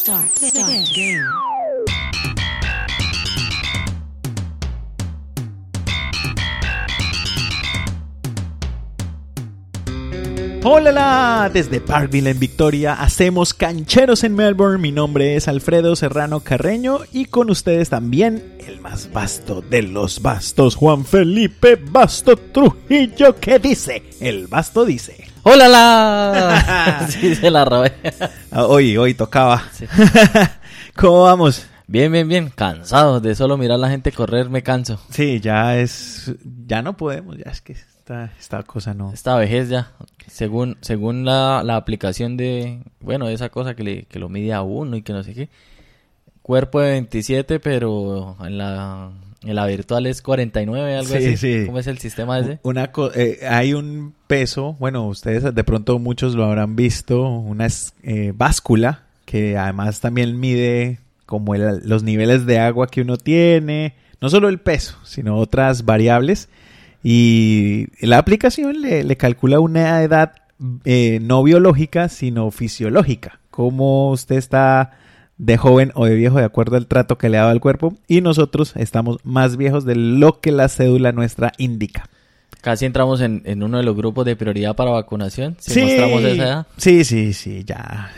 Start. Start. Game. Hola, desde Parkville en Victoria hacemos cancheros en Melbourne. Mi nombre es Alfredo Serrano Carreño y con ustedes también el más vasto de los bastos, Juan Felipe Basto Trujillo, que dice, el basto dice. ¡Hola la! sí, se la robé. Ah, Hoy, hoy tocaba. ¿Cómo vamos? Bien, bien, bien. Cansado de solo mirar a la gente correr, me canso. Sí, ya es, ya no podemos, ya es que esta, esta cosa no. Esta vejez ya, según según la, la aplicación de, bueno, de esa cosa que, le, que lo mide a uno y que no sé qué. Cuerpo de 27, pero en la, la virtual es 49, algo Sí, así. sí. ¿Cómo es el sistema ese? Una eh, hay un peso, bueno, ustedes de pronto muchos lo habrán visto, una eh, báscula que además también mide como el- los niveles de agua que uno tiene, no solo el peso, sino otras variables. Y la aplicación le, le calcula una edad eh, no biológica, sino fisiológica. Cómo usted está de joven o de viejo de acuerdo al trato que le ha dado al cuerpo. Y nosotros estamos más viejos de lo que la cédula nuestra indica. Casi entramos en, en uno de los grupos de prioridad para vacunación. Si mostramos esa edad. Sí, sí, sí, ya.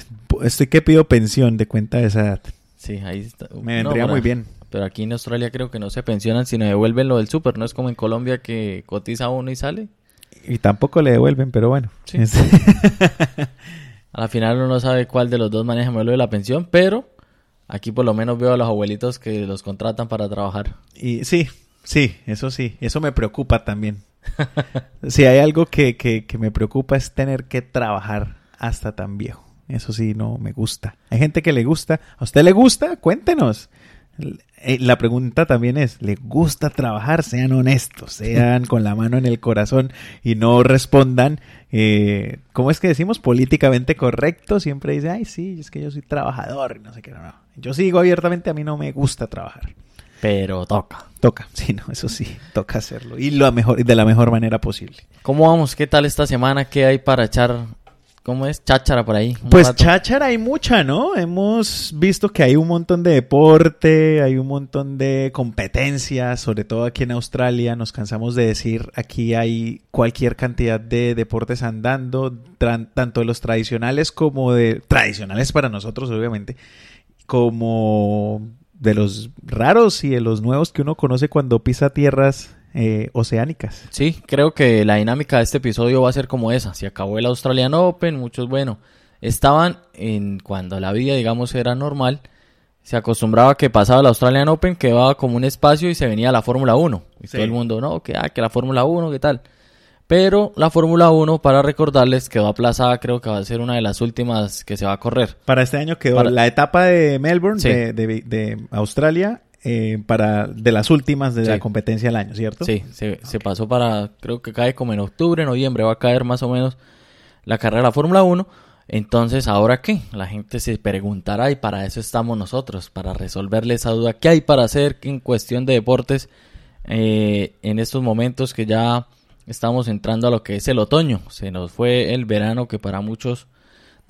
Estoy que pido pensión de cuenta de esa edad. Sí, ahí está. Me No, vendría para- muy bien. Pero aquí en Australia creo que no se pensionan, sino devuelven lo del súper. No es como en Colombia que cotiza uno y sale. Y tampoco le devuelven, pero bueno. Sí. A la final uno no sabe cuál de los dos maneja lo de la pensión, pero aquí por lo menos veo a los abuelitos que los contratan para trabajar. y sí, sí, eso sí. Eso me preocupa también. Si hay algo que, que me preocupa es tener que trabajar hasta tan viejo. Eso sí, no me gusta. Hay gente que le gusta. ¿A usted le gusta? Cuéntenos. Eh, La pregunta también es, ¿le gusta trabajar? Sean honestos, sean con la mano en el corazón y no respondan, eh, ¿cómo es que decimos? Políticamente correcto. Siempre dice, ay, sí, es que yo soy trabajador y no sé qué. No, no. Yo sigo abiertamente, a mí no me gusta trabajar. Pero toca. Toca, sí, no, eso sí, toca hacerlo. Y lo mejor, y de la mejor manera posible. ¿Cómo vamos? ¿Qué tal esta semana? ¿Qué hay para echar? ¿Cómo es? Cháchara por ahí. Pues rato. cháchara hay mucha, ¿no? Hemos visto que hay un montón de deporte, hay un montón de competencias, sobre todo aquí en Australia, nos cansamos de decir, aquí hay cualquier cantidad de deportes andando, tanto de los tradicionales como de... tradicionales para nosotros, obviamente, como de los raros y de los nuevos que uno conoce cuando pisa tierras eh, oceánicas. Sí, creo que la dinámica de este episodio va a ser como esa. Se acabó el Australian Open, muchos, bueno, estaban en cuando la vida, digamos, era normal. Se acostumbraba que pasaba el Australian Open, quedaba como un espacio y se venía la Fórmula 1. Y Sí. todo el mundo, no, que, ah, que la Fórmula 1, ¿qué tal? Pero la Fórmula 1, para recordarles, quedó aplazada, creo que va a ser una de las últimas que se va a correr. Para este año quedó Para- la etapa de Melbourne, Sí. de, de- de Australia, eh, para de las últimas de Sí. la competencia del año, ¿cierto? Sí, se, se pasó para, creo que cae como en octubre, noviembre, va a caer más o menos la carrera de la Fórmula 1. Entonces, ¿ahora qué? La gente se preguntará y para eso estamos nosotros, para resolverle esa duda. ¿Qué hay para hacer en cuestión de deportes eh, en estos momentos que ya estamos entrando a lo que es el otoño? Se nos fue el verano que para muchos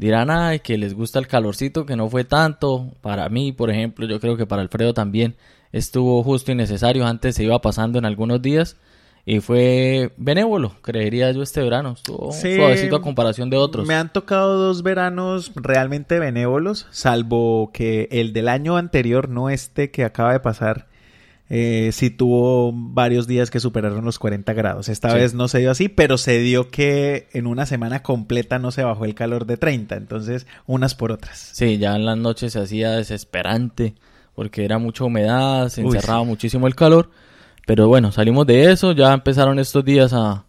dirán, ay, que les gusta el calorcito, que no fue tanto. Para mí, por ejemplo, yo creo que para Alfredo también estuvo justo y necesario. Antes se iba pasando en algunos días y fue benévolo, creería yo, este verano. Estuvo Sí. suavecito a comparación de otros. Me han tocado dos veranos realmente benévolos, salvo que el del año anterior, no este que acaba de pasar, eh, sí tuvo varios días que superaron los 40 grados. Esta Sí. vez no se dio así, pero se dio que en una semana completa no se bajó el calor de 30, entonces unas por otras. Sí, ya en las noches se hacía desesperante porque era mucha humedad, se Uy, encerraba sí. muchísimo el calor. Pero bueno, salimos de eso, ya empezaron estos días a,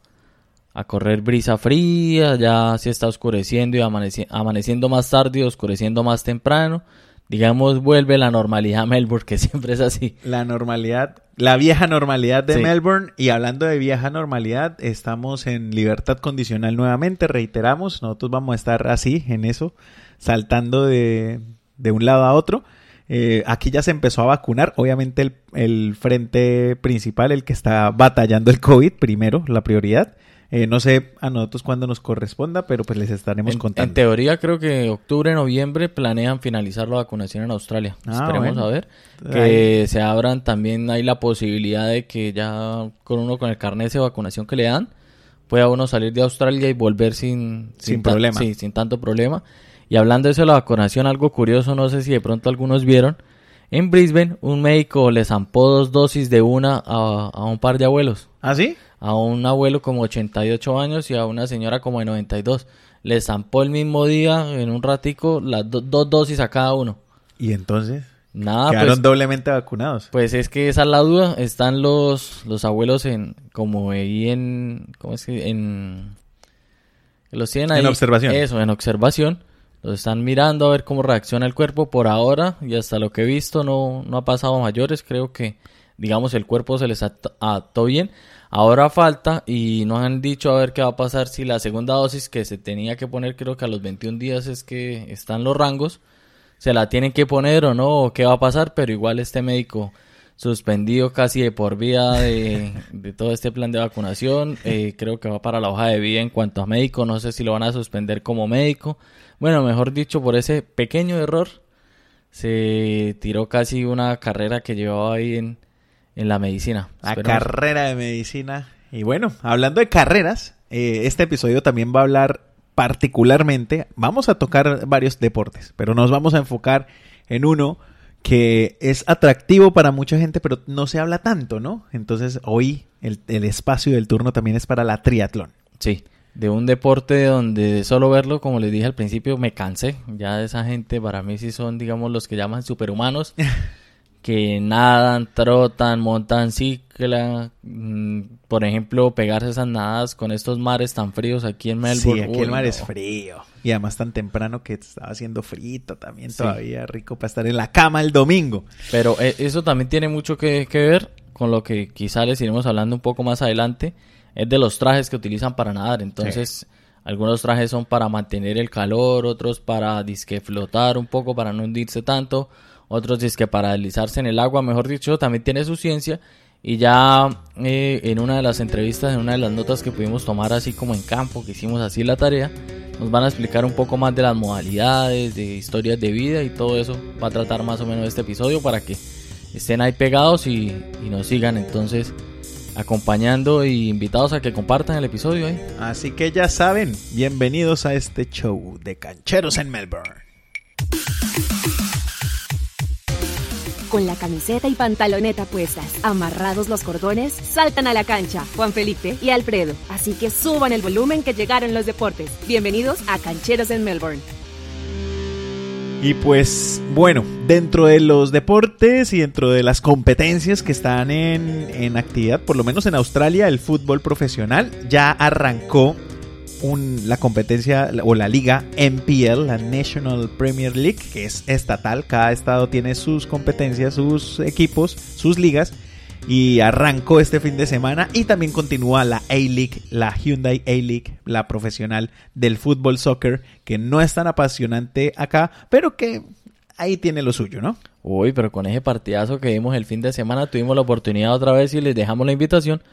a correr brisa fría, ya se está oscureciendo y amaneci- amaneciendo más tarde y oscureciendo más temprano. Digamos, vuelve la normalidad a Melbourne, que siempre es así. La normalidad, la vieja normalidad de Sí. Melbourne. Y hablando de vieja normalidad, estamos en libertad condicional nuevamente. Reiteramos, nosotros vamos a estar así, en eso, saltando de, de un lado a otro. Eh, aquí ya se empezó a vacunar. Obviamente el, el frente principal, el que está batallando el COVID primero, la prioridad. Eh, no sé a nosotros cuándo nos corresponda, pero pues les estaremos En, contando. en teoría creo que octubre, noviembre planean finalizar la vacunación en Australia. Ah, Esperemos bueno. a ver. Que se abran también hay la posibilidad de que ya con uno con el carnet de vacunación que le dan pueda uno salir de Australia y volver sin, Sin problema. Sí, sin tanto problema. Y hablando de eso de la vacunación, algo curioso, no sé si de pronto algunos vieron. En Brisbane, un médico le zampó dos dosis de una a, a un par de abuelos. ¿Ah, sí? A un abuelo como 88 años y a una señora como de 92. Le zampó el mismo día, en un ratico, las do- dos dosis a cada uno. Y entonces Nada, quedaron pues, doblemente vacunados. pues es que esa es la duda. Están los, los abuelos en, como ahí en, ¿cómo es que? En, los tienen ahí. En observación. Eso, en observación. Los están mirando a ver cómo reacciona el cuerpo por ahora y hasta lo que he visto no, no ha pasado a mayores. Creo que, digamos, el cuerpo se les adaptó bien. Ahora falta y nos han dicho a ver qué va a pasar si la segunda dosis que se tenía que poner, creo que a los 21 días es que están los rangos se la tienen que poner o no, o qué va a pasar, pero igual este médico suspendido casi de por vida de, todo este plan de vacunación, eh, creo que va para la hoja de vida en cuanto a médico, no sé si lo van a suspender como médico, bueno, mejor dicho, por ese pequeño error, se tiró casi una carrera que llevaba ahí en, en la medicina. La Esperemos- carrera de medicina. Y bueno, hablando de carreras, eh, este episodio también va a hablar particularmente, vamos a tocar varios deportes, pero nos vamos a enfocar en uno que es atractivo para mucha gente, pero no se habla tanto, ¿no? Entonces hoy el, el espacio del turno también es para la triatlón. Sí, de un deporte donde de solo verlo, como les dije al principio, me cansé. Ya esa gente para mí sí son, digamos, los que llaman superhumanos, que nadan, trotan, montan cicla. mm, por ejemplo, pegarse esas nadadas con estos mares tan fríos aquí en Melbourne. Sí, aquí Uy, el mar no. es frío. Y además tan temprano que estaba haciendo frito también Sí. todavía rico para estar en la cama el domingo. Pero eh, eso también tiene mucho que, que ver con lo que quizá les iremos hablando un poco más adelante. Es de los trajes que utilizan para nadar. Entonces, algunos trajes son para mantener el calor, otros para disque flotar un poco, para no hundirse tanto, otros disque para deslizarse en el agua. Mejor dicho, también tiene su ciencia. Y ya eh, en una de las entrevistas, en una de las notas que pudimos tomar así como en campo, que hicimos así la tarea, nos van a explicar un poco más de las modalidades, de historias de vida y todo eso va a tratar más o menos este episodio para que estén ahí pegados y, y nos sigan entonces acompañando y invitados a que compartan el episodio ahí. Así que ya saben, bienvenidos a este show de cancheros en Melbourne. Con la camiseta y pantaloneta puestas, amarrados los cordones, saltan a la cancha Juan Felipe y Alfredo. Así que suban el volumen que llegaron los deportes. Bienvenidos a Cancheros en Melbourne. Y pues bueno, dentro de los deportes y dentro de las competencias que están en, en actividad, por lo menos en Australia, el fútbol profesional ya arrancó un- la competencia o la liga NPL, la National Premier League, que es estatal. Cada estado tiene sus competencias, sus equipos, sus ligas. Y arrancó este fin de semana y también continúa la A-League, la Hyundai A-League, la profesional del fútbol soccer, que no es tan apasionante acá, pero que ahí tiene lo suyo, ¿no? Uy, pero con ese partidazo que vimos el fin de semana tuvimos la oportunidad otra vez y les dejamos la invitación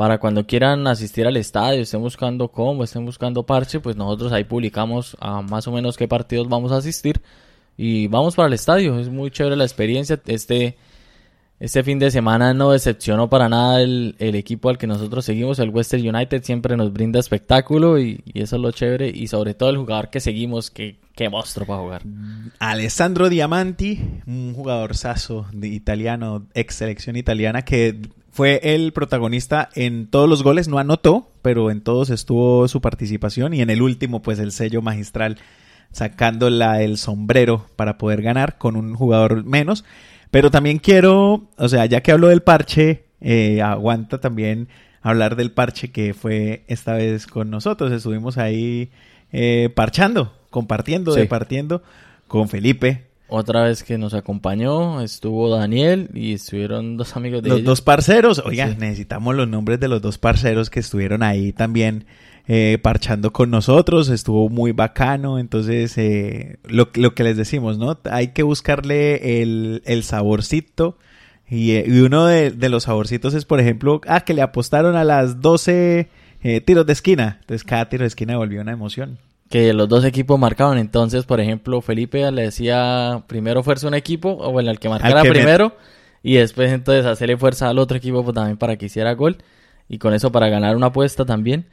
para cuando quieran asistir al estadio, estén buscando cómo, estén buscando parche, pues nosotros ahí publicamos a más o menos qué partidos vamos a asistir y vamos para el estadio. Es muy chévere la experiencia. Este, este fin de semana no decepcionó para nada el, el equipo al que nosotros seguimos, el Western United, siempre nos brinda espectáculo y, eso es lo chévere y sobre todo el jugador que seguimos, que qué monstruo para jugar. Alessandro Diamanti, un jugador saso italiano, ex selección italiana, que fue el protagonista en todos los goles, no anotó, pero en todos estuvo su participación y en el último, pues el sello magistral, sacándola el sombrero para poder ganar con un jugador menos. Pero también quiero, o sea, ya que hablo del parche, eh, aguanta también hablar del parche que fue esta vez con nosotros. Estuvimos ahí eh, parchando, compartiendo, Sí. departiendo con Felipe, Otra vez que nos acompañó estuvo Daniel y estuvieron dos amigos de los ellos. dos parceros. Oigan, Sí. necesitamos los nombres de los dos parceros que estuvieron ahí también eh, parchando con nosotros. Estuvo muy bacano. Entonces, eh, lo, lo que les decimos, ¿no? Hay que buscarle el, el saborcito. Y, eh, y uno de, de los saborcitos es, por ejemplo, ah, que le apostaron a las 12 eh, tiros de esquina. Entonces cada tiro de esquina volvió una emoción. Que los dos equipos marcaban. Entonces, por ejemplo, Felipe le decía primero fuerza un equipo, o bueno, al que marcara que primero, y después entonces hacerle fuerza al otro equipo pues, también para que hiciera gol. Y con eso para ganar una apuesta también.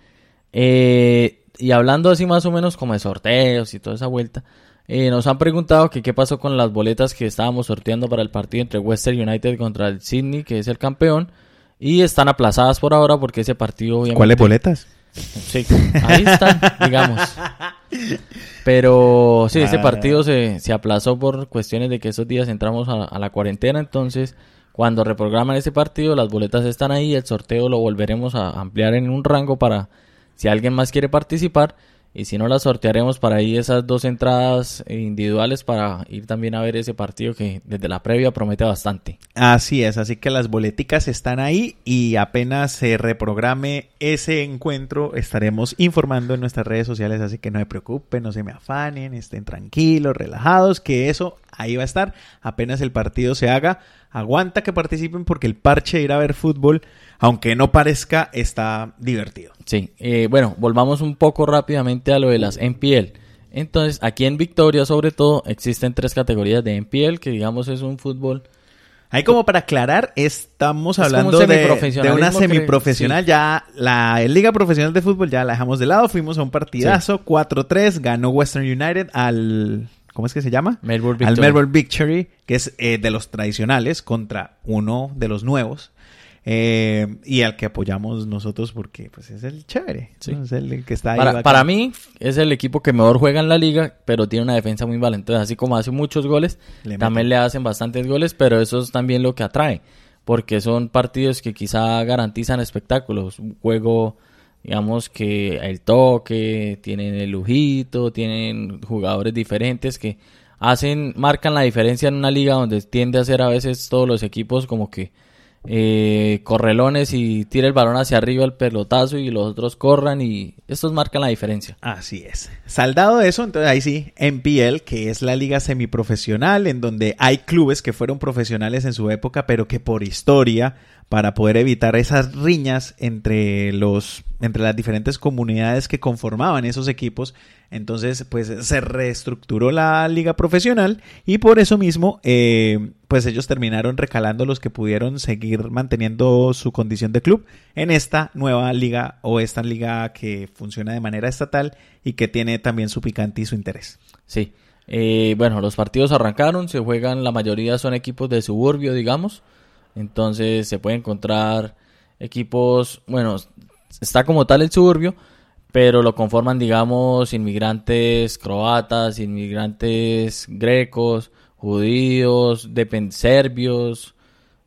Eh, y hablando así más o menos como de sorteos y toda esa vuelta, eh, nos han preguntado que qué pasó con las boletas que estábamos sorteando para el partido entre Western United contra el Sydney, que es el campeón, y están aplazadas por ahora porque ese partido obviamente... ¿Cuáles boletas? Sí, ahí están, digamos. Pero sí, ese Ah. partido se, se aplazó por cuestiones de que esos días entramos a, a la cuarentena, entonces cuando reprograman ese partido las boletas están ahí, el sorteo lo volveremos a ampliar en un rango para si alguien más quiere participar y si no las sortearemos para ahí esas dos entradas individuales para ir también a ver ese partido que desde la previa promete bastante. Así es, así que las boleticas están ahí y apenas se reprograme ese encuentro estaremos informando en nuestras redes sociales, así que no se preocupen, no se me afanen, estén tranquilos, relajados, que eso ahí va a estar apenas el partido se haga. Aguanta que participen porque el parche de ir a ver fútbol, aunque no parezca, está divertido. Sí, eh, bueno, volvamos un poco rápidamente a lo de las NPL. Entonces, aquí en Victoria, sobre todo, existen tres categorías de NPL, que digamos es un fútbol. Ahí como para aclarar, estamos Es como un hablando de, una que- semiprofesional. sí. Ya la Liga Profesional de Fútbol ya la dejamos de lado. Fuimos a un partidazo, 4-3. Ganó Western United al... ¿Cómo es que se llama? Melbourne Al Victory. Melbourne Victory, que es eh, de los tradicionales, contra uno de los nuevos. Eh, y al que apoyamos nosotros porque pues es el chévere. Sí. ¿no? Es el que está ahí. Para, para mí, es el equipo que mejor juega en la liga, pero tiene una defensa muy mala. Entonces, así como hace muchos goles, Le también meten. le hacen bastantes goles, pero eso es también lo que atrae. Porque son partidos que quizá garantizan espectáculos. Un juego, digamos que el toque, tienen el lujito, tienen jugadores diferentes que hacen, marcan la diferencia en una liga donde tiende a ser a veces todos los equipos como que eh, correlones y tira el balón hacia arriba el pelotazo y los otros corran y estos marcan la diferencia. Así es. Saldado eso, entonces ahí sí, NPL, que es la liga semiprofesional, en donde hay clubes que fueron profesionales en su época, pero que por historia, para poder evitar esas riñas entre los, entre las diferentes comunidades que conformaban esos equipos, entonces pues se reestructuró la liga profesional y por eso mismo, eh, pues ellos terminaron recalando los que pudieron seguir manteniendo su condición de club en esta nueva liga o esta liga que funciona de manera estatal y que tiene también su picante y su interés. Sí. Eh, bueno, los partidos arrancaron, se juegan, la mayoría son equipos de suburbio, digamos. Entonces se puede encontrar equipos, bueno, está como tal el suburbio, pero lo conforman, digamos, inmigrantes croatas, inmigrantes grecos, judíos, depen- serbios,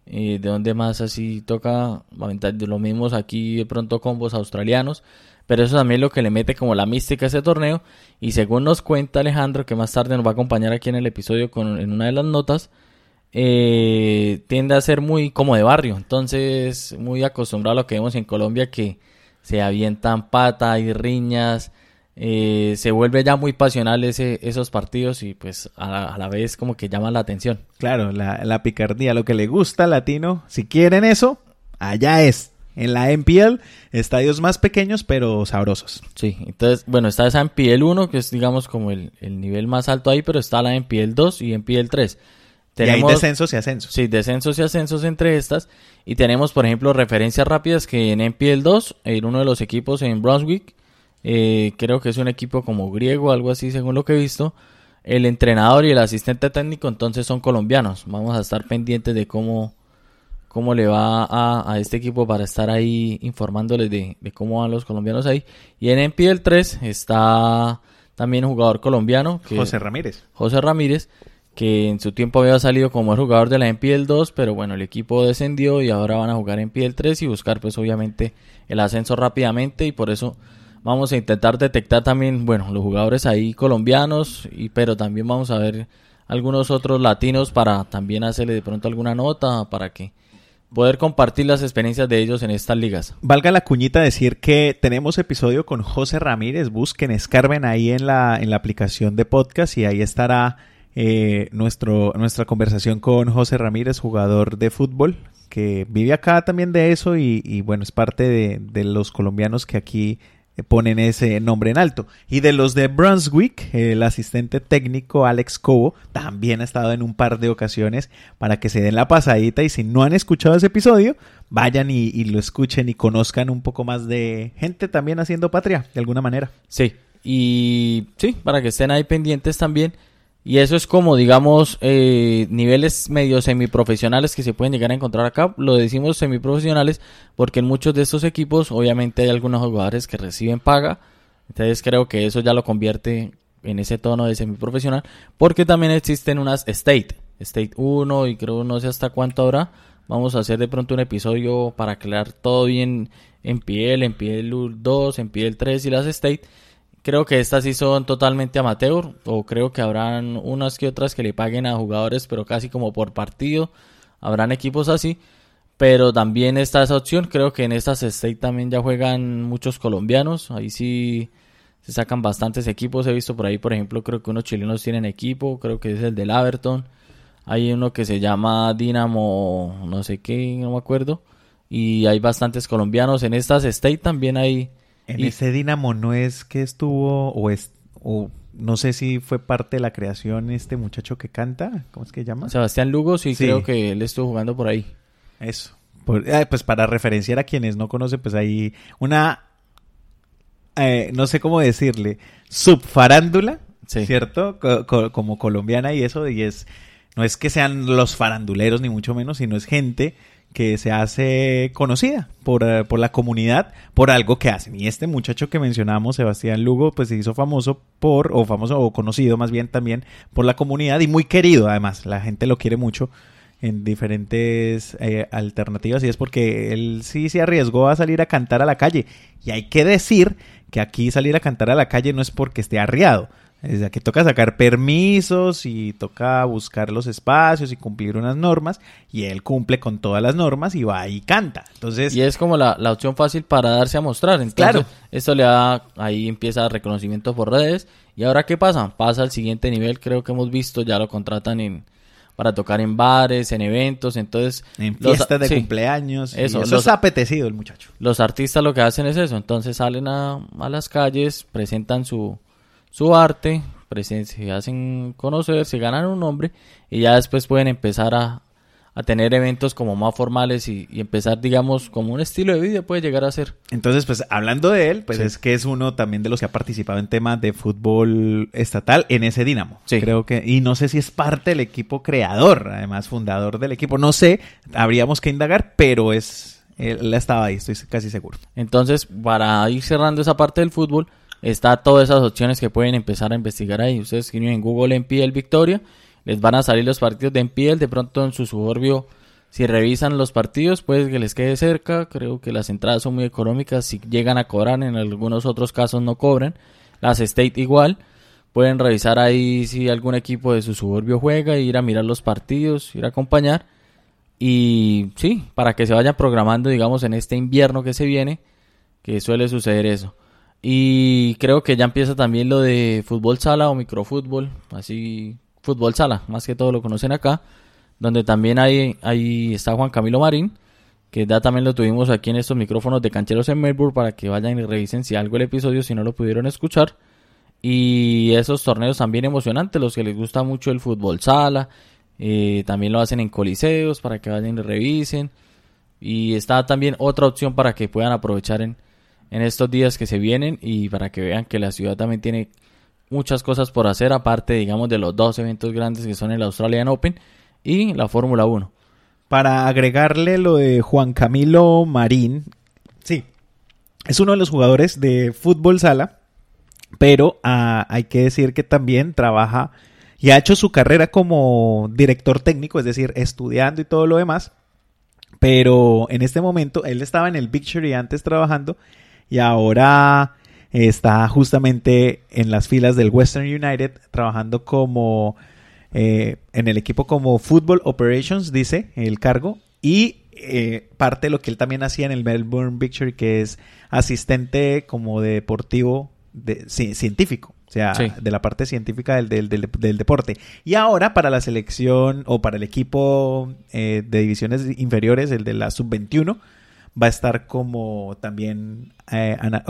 de dónde más así toca, de lo mismos aquí de pronto combos australianos, pero eso también es lo que le mete como la mística a ese torneo y según nos cuenta Alejandro, que más tarde nos va a acompañar aquí en el episodio con, en una de las notas, eh, tiende a ser muy como de barrio, entonces muy acostumbrado a lo que vemos en Colombia que se avientan pata y riñas, eh, se vuelve ya muy pasional ese, esos partidos y pues a la, a la vez como que llama la atención. Claro, la, la picardía, lo que le gusta al latino, si quieren eso, allá es. En la NPL, estadios más pequeños pero sabrosos. Sí, entonces, bueno, está esa NPL 1, que es digamos como el, el nivel más alto ahí, pero está la NPL 2 y NPL 3. Y hay descensos y ascensos. Sí, descensos y ascensos entre estas. Y tenemos, por ejemplo, referencias rápidas que en NPL 2, en uno de los equipos en Brunswick, eh, creo que es un equipo como griego, algo así, según lo que he visto. El entrenador y el asistente técnico entonces son colombianos. Vamos a estar pendientes de cómo, cómo le va a, a este equipo para estar ahí informándoles de, de cómo van los colombianos ahí. Y en NPL 3 está también un jugador colombiano, que José Ramírez. José Ramírez, que en su tiempo había salido como el jugador de la NPL 2, pero bueno, el equipo descendió y ahora van a jugar en NPL 3 y buscar pues obviamente el ascenso rápidamente y por eso vamos a intentar detectar también, bueno, los jugadores ahí colombianos, y, pero también vamos a ver algunos otros latinos para también hacerle de pronto alguna nota para que poder compartir las experiencias de ellos en estas ligas. Valga la cuñita decir que tenemos episodio con José Ramírez. Busquen, escarben ahí en la, en la aplicación de podcast y ahí estará eh, nuestro, nuestra conversación con José Ramírez, jugador de fútbol, que vive acá también de eso y, y bueno, es parte de, de los colombianos que aquí ponen ese nombre en alto. Y de los de Brunswick, el asistente técnico Alex Cobo también ha estado en un par de ocasiones para que se den la pasadita y si no han escuchado ese episodio, vayan y, y lo escuchen y conozcan un poco más de gente también haciendo patria, de alguna manera. Sí, y sí, para que estén ahí pendientes también. Y eso es como, digamos, eh, niveles medio semiprofesionales que se pueden llegar a encontrar acá. Lo decimos semiprofesionales porque en muchos de estos equipos obviamente hay algunos jugadores que reciben paga. Entonces creo que eso ya lo convierte en ese tono de semiprofesional. Porque también existen unas State. State 1 y creo no sé hasta cuánto habrá. Vamos a hacer de pronto un episodio para aclarar todo bien en piel, en piel 2, en piel 3 y las State. Creo que estas sí son totalmente amateur, o creo que habrán unas que otras que le paguen a jugadores, pero casi como por partido. Habrán equipos así, pero también está esa opción. Creo que en estas state también ya juegan muchos colombianos. Ahí sí se sacan bastantes equipos. He visto por ahí, por ejemplo, creo que unos chilenos tienen equipo, creo que es el del Aberton. Hay uno que se llama Dinamo, no sé qué, no me acuerdo. Y hay bastantes colombianos. En estas state también hay En Y- ese Dinamo no es que estuvo o es o no sé si fue parte de la creación este muchacho que canta, ¿cómo es que se llama? Sebastián Lugo, sí, Sí. creo que él estuvo jugando por ahí. Eso. Por- eh, pues para referenciar a quienes no conocen, pues hay una, eh, no sé cómo decirle, subfarándula, Sí. ¿cierto? Co- co- como colombiana y eso, y es, no es que sean los faranduleros ni mucho menos, sino es gente que se hace conocida por, eh, por la comunidad por algo que hacen. Y este muchacho que mencionamos, Sebastián Lugo, pues se hizo famoso por, o famoso, o conocido más bien también por la comunidad y muy querido además. La gente lo quiere mucho en diferentes eh, alternativas y es porque él sí se arriesgó a salir a cantar a la calle. Y hay que decir que aquí salir a cantar a la calle no es porque esté arriado. Es que toca sacar permisos y toca buscar los espacios y cumplir unas normas y él cumple con todas las normas y va y canta. Entonces, Y es como la, la opción fácil para darse a mostrar. Entonces, Claro. esto le da, ahí empieza reconocimiento por redes. ¿Y ahora qué pasa? Pasa al siguiente nivel, creo que hemos visto, ya lo contratan en para tocar en bares, en eventos, entonces... en fiestas de sí, cumpleaños, Eso, eso, los- es apetecido el muchacho. Los artistas lo que hacen es eso, entonces salen a, a las calles, presentan su, su arte, se hacen conocer, se ganan un nombre y ya después pueden empezar a, a tener eventos como más formales y, y empezar, digamos, como un estilo de vida puede llegar a ser. Entonces, pues hablando de él, pues Sí. es que es uno también de los que ha participado en temas de fútbol estatal en ese Dinamo. Sí. Creo que, y no sé si es parte del equipo creador, además fundador del equipo, no sé, habríamos que indagar, pero es, él estaba ahí, estoy casi seguro. Entonces, para ir cerrando esa parte del fútbol, está todas esas opciones que pueden empezar a investigar ahí. Ustedes escriben en Google MPL Victoria, les van a salir los partidos de MPL, de pronto en su suburbio, si revisan los partidos, puede que les quede cerca. Creo que las entradas son muy económicas, si llegan a cobrar, en algunos otros casos no cobran. Las State igual. Pueden revisar ahí si algún equipo de su suburbio juega, ir a mirar los partidos, ir a acompañar. Y sí, para que se vayan programando, digamos, en este invierno que se viene, que suele suceder eso. Y creo que ya empieza también lo de fútbol sala o microfútbol, así fútbol sala, más que todo lo conocen acá, donde también hay, ahí está Juan Camilo Marín, que ya también lo tuvimos aquí en estos micrófonos de cancheros en Melbourne para que vayan y revisen si algo el episodio, si no lo pudieron escuchar. Y esos torneos también emocionantes, los que les gusta mucho el fútbol sala, eh, también lo hacen en coliseos para que vayan y revisen. Y está también otra opción para que puedan aprovechar en, en estos días que se vienen y para que vean que la ciudad también tiene muchas cosas por hacer, aparte, digamos, de los dos eventos grandes que son el Australian Open y la Fórmula 1. Para agregarle lo de Juan Camilo Marín, sí, es uno de los jugadores de fútbol sala, pero ah, hay que decir que también trabaja y ha hecho su carrera como director técnico, es decir, estudiando y todo lo demás. Pero en este momento él estaba en el Victory antes trabajando y ahora está justamente en las filas del Western United trabajando como eh, en el equipo como Football Operations, dice el cargo, y eh, parte de lo que él también hacía en el Melbourne Victory, que es asistente como de deportivo de, ci- científico. O sea, Sí. de la parte científica del, del, del- del deporte. Y ahora para la selección o para el equipo eh, de divisiones inferiores, el de la sub-21, va a estar como también eh, ana-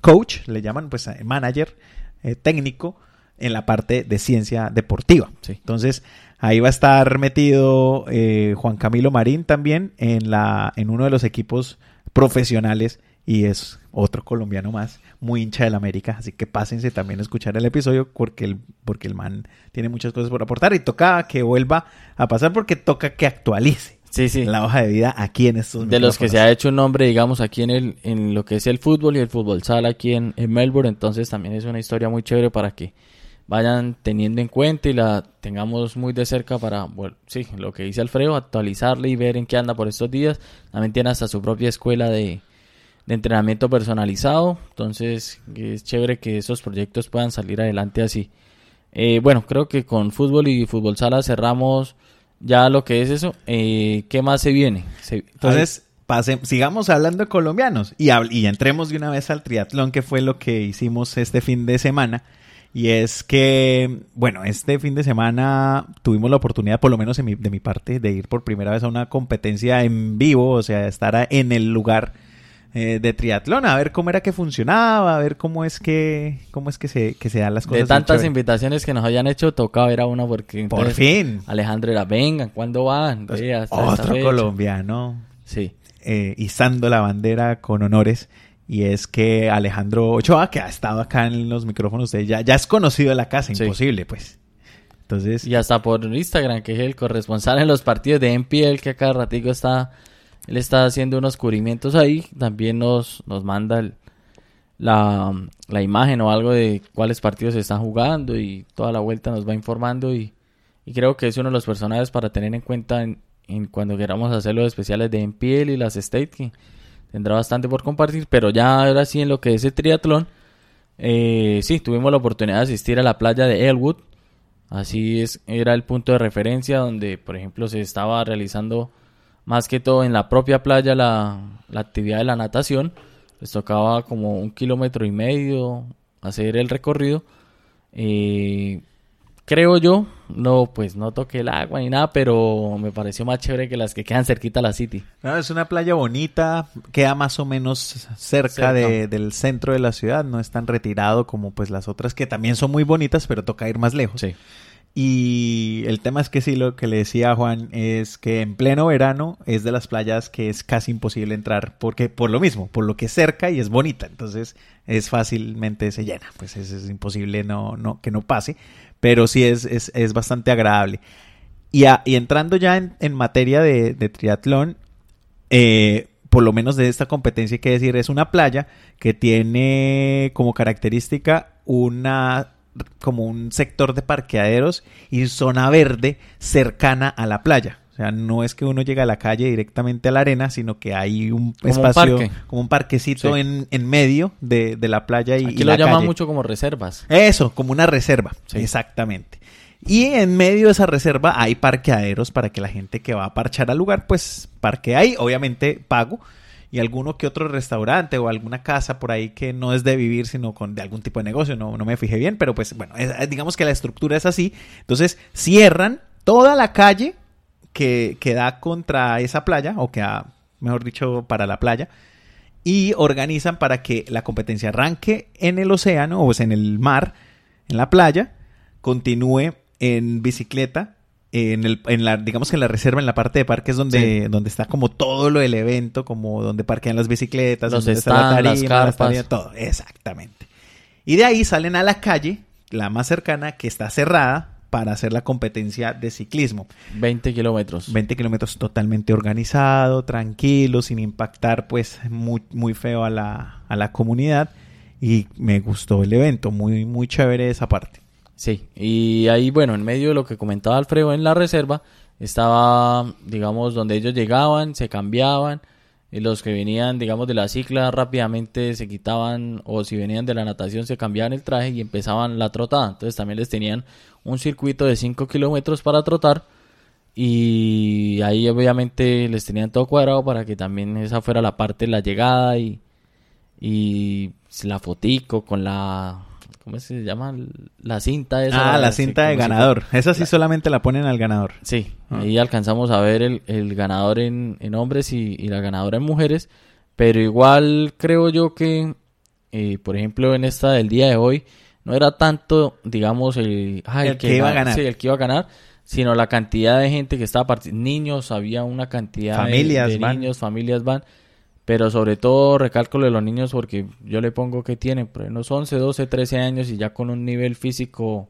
coach, le llaman pues eh, manager, eh, técnico, en la parte de ciencia deportiva. Sí. Entonces, ahí va a estar metido eh, Juan Camilo Marín también en, la, en uno de los equipos profesionales y es otro colombiano más, muy hincha del América, así que pásense también a escuchar el episodio porque el, porque el man tiene muchas cosas por aportar y toca que vuelva a pasar porque toca que actualice Sí, sí. la hoja de vida aquí en estos de los que se ha hecho un nombre, digamos, aquí en el en lo que es el fútbol y el fútbol sala aquí en, en Melbourne, entonces también es una historia muy chévere para que vayan teniendo en cuenta y la tengamos muy de cerca para, bueno, sí, lo que dice Alfredo, actualizarle y ver en qué anda por estos días. También tiene hasta su propia escuela de, de entrenamiento personalizado, entonces es chévere que esos proyectos puedan salir adelante así. Eh, bueno, creo que con fútbol y fútbol sala cerramos ya lo que es eso. Eh, ¿Qué más se viene? Se- Entonces, pase- sigamos hablando de colombianos y, entremos de una vez al triatlón, que fue lo que hicimos este fin de semana. Y es que, bueno, este fin de semana tuvimos la oportunidad, por lo menos en mi- de mi parte, de ir por primera vez a una competencia en vivo, o sea, estar en el lugar eh, de triatlón, a ver cómo era que funcionaba, a ver cómo es que, cómo es que se, que se dan las cosas. de tantas invitaciones que nos habían hecho, tocaba ver a una porque Por fin. Alejandro era, vengan, ¿cuándo van? Hasta otro fecha". colombiano Sí, eh, izando la bandera con honores. Y es que Alejandro Ochoa, que ha estado acá en los micrófonos, de ya, ya es conocido de la casa, Sí. imposible, pues. Entonces, y hasta por Instagram, que es el corresponsal en los partidos de NPL, que acá ratico está, él está haciendo unos cubrimientos ahí, también nos, nos manda la, la imagen o algo de cuáles partidos se están jugando y toda la vuelta nos va informando y, y creo que es uno de los personajes para tener en cuenta en, en cuando queramos hacer los especiales de NPL y las State, que tendrá bastante por compartir, pero ya ahora sí en lo que es el triatlón, eh, sí, tuvimos la oportunidad de asistir a la playa de Elwood, así es, era el punto de referencia donde, por ejemplo, se estaba realizando más que todo en la propia playa la, la actividad de la natación, les tocaba como un kilómetro y medio hacer el recorrido, eh, creo yo, no, pues no toqué el agua ni nada, pero me pareció más chévere que las que quedan cerquita a la City. no, es una playa bonita, queda más o menos cerca, Cerca. de- del centro de la ciudad, no es tan retirado como pues las otras que también son muy bonitas, pero toca ir más lejos. Sí. Y el tema es que sí, lo que le decía a Juan es que en pleno verano es de las playas que es casi imposible entrar, porque por lo mismo, por lo que es cerca y es bonita, entonces es fácilmente se llena, pues es, es imposible no, que no pase, pero sí es, es, es bastante agradable. Y, a- y entrando ya en, materia de, de triatlón, eh, por lo menos de esta competencia hay que decir, es una playa que tiene como característica una como un sector de parqueaderos y zona verde cercana a la playa. O sea, no es que uno llegue a la calle directamente a la arena, sino que hay un Como espacio, como un parquecito Sí. en, en medio de, de la playa y, Aquí y lo la llaman calle. mucho como reservas. Eso, como una reserva. Sí. Exactamente. Y en medio de esa reserva hay parqueaderos para que la gente que va a parchar al lugar, pues parque ahí, obviamente pago. Y alguno que otro restaurante o alguna casa por ahí que no es de vivir, sino con de algún tipo de negocio. No, no me fijé bien, pero pues bueno, es- digamos que la estructura es así. Entonces cierran toda la calle que, que da contra esa playa, o que mejor dicho, para la playa y organizan para que la competencia arranque en el océano o pues, en el mar, en la playa, continúe en bicicleta, en el, en la, digamos que en la reserva, en la parte de parques donde, donde está como todo lo del evento, como donde parquean las bicicletas, Los donde está la tarima, las carpas. tarimas, todo, exactamente. Y de ahí salen a la calle, la más cercana, que está cerrada para hacer la competencia de ciclismo. 20 kilómetros. 20 kilómetros totalmente organizado, tranquilo, sin impactar pues muy, muy feo a la, a la comunidad. Y me gustó el evento, muy, muy chévere esa parte. Sí, y ahí, bueno, en medio de lo que comentaba Alfredo en la reserva, estaba, digamos, donde ellos llegaban, se cambiaban, y los que venían, digamos, de la cicla rápidamente se quitaban, o si venían de la natación se cambiaban el traje y empezaban la trotada. Entonces también les tenían un circuito de 5 kilómetros para trotar, y ahí obviamente les tenían todo cuadrado para que también esa fuera la parte de la llegada y, y la fotico con la ¿cómo se llama? La cinta esa. Ah, la cinta de ganador. esa sí solamente la ponen al ganador. Sí, ah. ahí alcanzamos a ver el, el ganador en, en hombres y, y, la ganadora en mujeres, pero igual creo yo que, eh, por ejemplo, en esta del día de hoy, no era tanto, digamos, el, el, que, iba a ganar. Sí, el que iba a ganar, sino la cantidad de gente que estaba participando. Niños, había una cantidad familias de, niños, familias van. Pero sobre todo recalco de los niños porque yo le pongo que tienen por unos 11, 12, 13 años y ya con un nivel físico,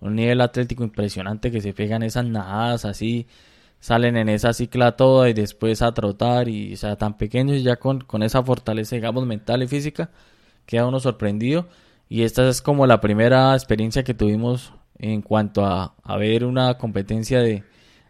un nivel atlético impresionante que se pegan esas nadadas así, salen en esa cicla toda y después a trotar y o sea, tan pequeños y ya con, con esa fortaleza digamos mental y física queda uno sorprendido y esta es como la primera experiencia que tuvimos en cuanto a, a ver una competencia de,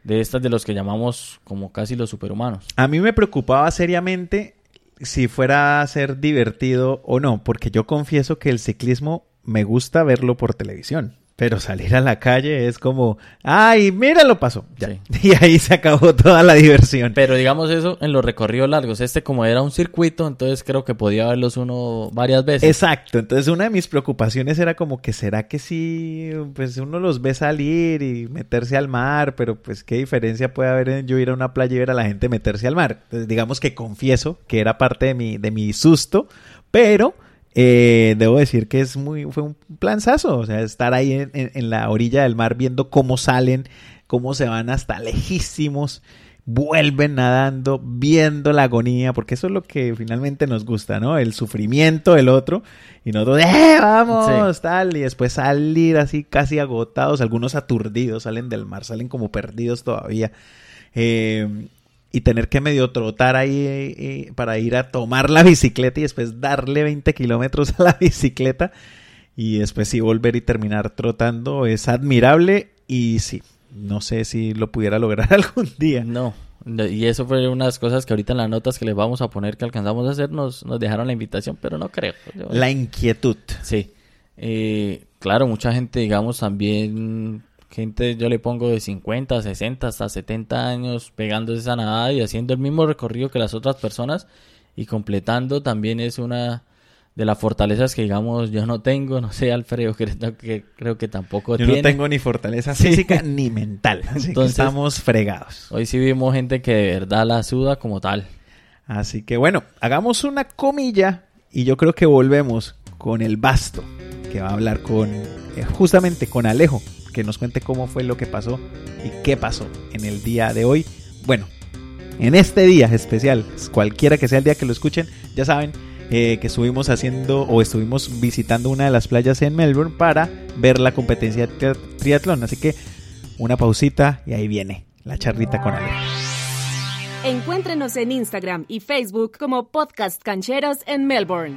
de estas de los que llamamos como casi los superhumanos. A mí me preocupaba seriamente si fuera a ser divertido o no, porque yo confieso que el ciclismo me gusta verlo por televisión. Pero salir a la calle es como, ay, mira lo pasó. Y ahí se acabó toda la diversión. Pero digamos eso en los recorridos largos. Este como era un circuito, entonces creo que podía verlos uno varias veces. Exacto. Entonces una de mis preocupaciones era como que será que si pues uno los ve salir y meterse al mar, pero pues qué diferencia puede haber en yo ir a una playa y ver a la gente meterse al mar. Entonces digamos que confieso que era parte de mi, de mi susto, pero eh, debo decir que es muy, fue un planzazo, o sea, estar ahí en, la orilla del mar viendo cómo salen, cómo se van hasta lejísimos, vuelven nadando, viendo la agonía, porque eso es lo que finalmente nos gusta, ¿no? El sufrimiento del otro, y nosotros, ¡eh, vamos! Tal, y después salir así casi agotados, algunos aturdidos, salen del mar, salen como perdidos todavía. Eh, y tener que medio trotar ahí eh, para ir a tomar la bicicleta y después darle 20 kilómetros a la bicicleta y después sí volver y terminar trotando es admirable y sí, no sé si lo pudiera lograr algún día. No, y eso fue unas cosas que ahorita en las notas que les vamos a poner que alcanzamos a hacer nos, nos dejaron la invitación, pero no creo. La inquietud. Sí. Eh, claro, mucha gente, digamos, también gente yo le pongo de 50, 60 hasta 70 años pegando esa nadada y haciendo el mismo recorrido que las otras personas y completando también es una de las fortalezas que digamos yo no tengo, no sé Alfredo, creo que, creo que tampoco Yo no tengo ni fortaleza física ni mental, así que estamos fregados. Hoy sí vimos gente que de verdad la suda como tal. Así que bueno, hagamos una comilla y yo creo que volvemos con el basto, que va a hablar con eh, justamente con Alejo, que nos cuente cómo fue lo que pasó y qué pasó en el día de hoy. Bueno, en este día especial, cualquiera que sea el día que lo escuchen, ya saben eh, que estuvimos haciendo o estuvimos visitando una de las playas en Melbourne para ver la competencia de triatlón. Así que una pausita y ahí viene la charlita con Ale. Encuéntrenos en Instagram y Facebook como Podcast Cancheros en Melbourne.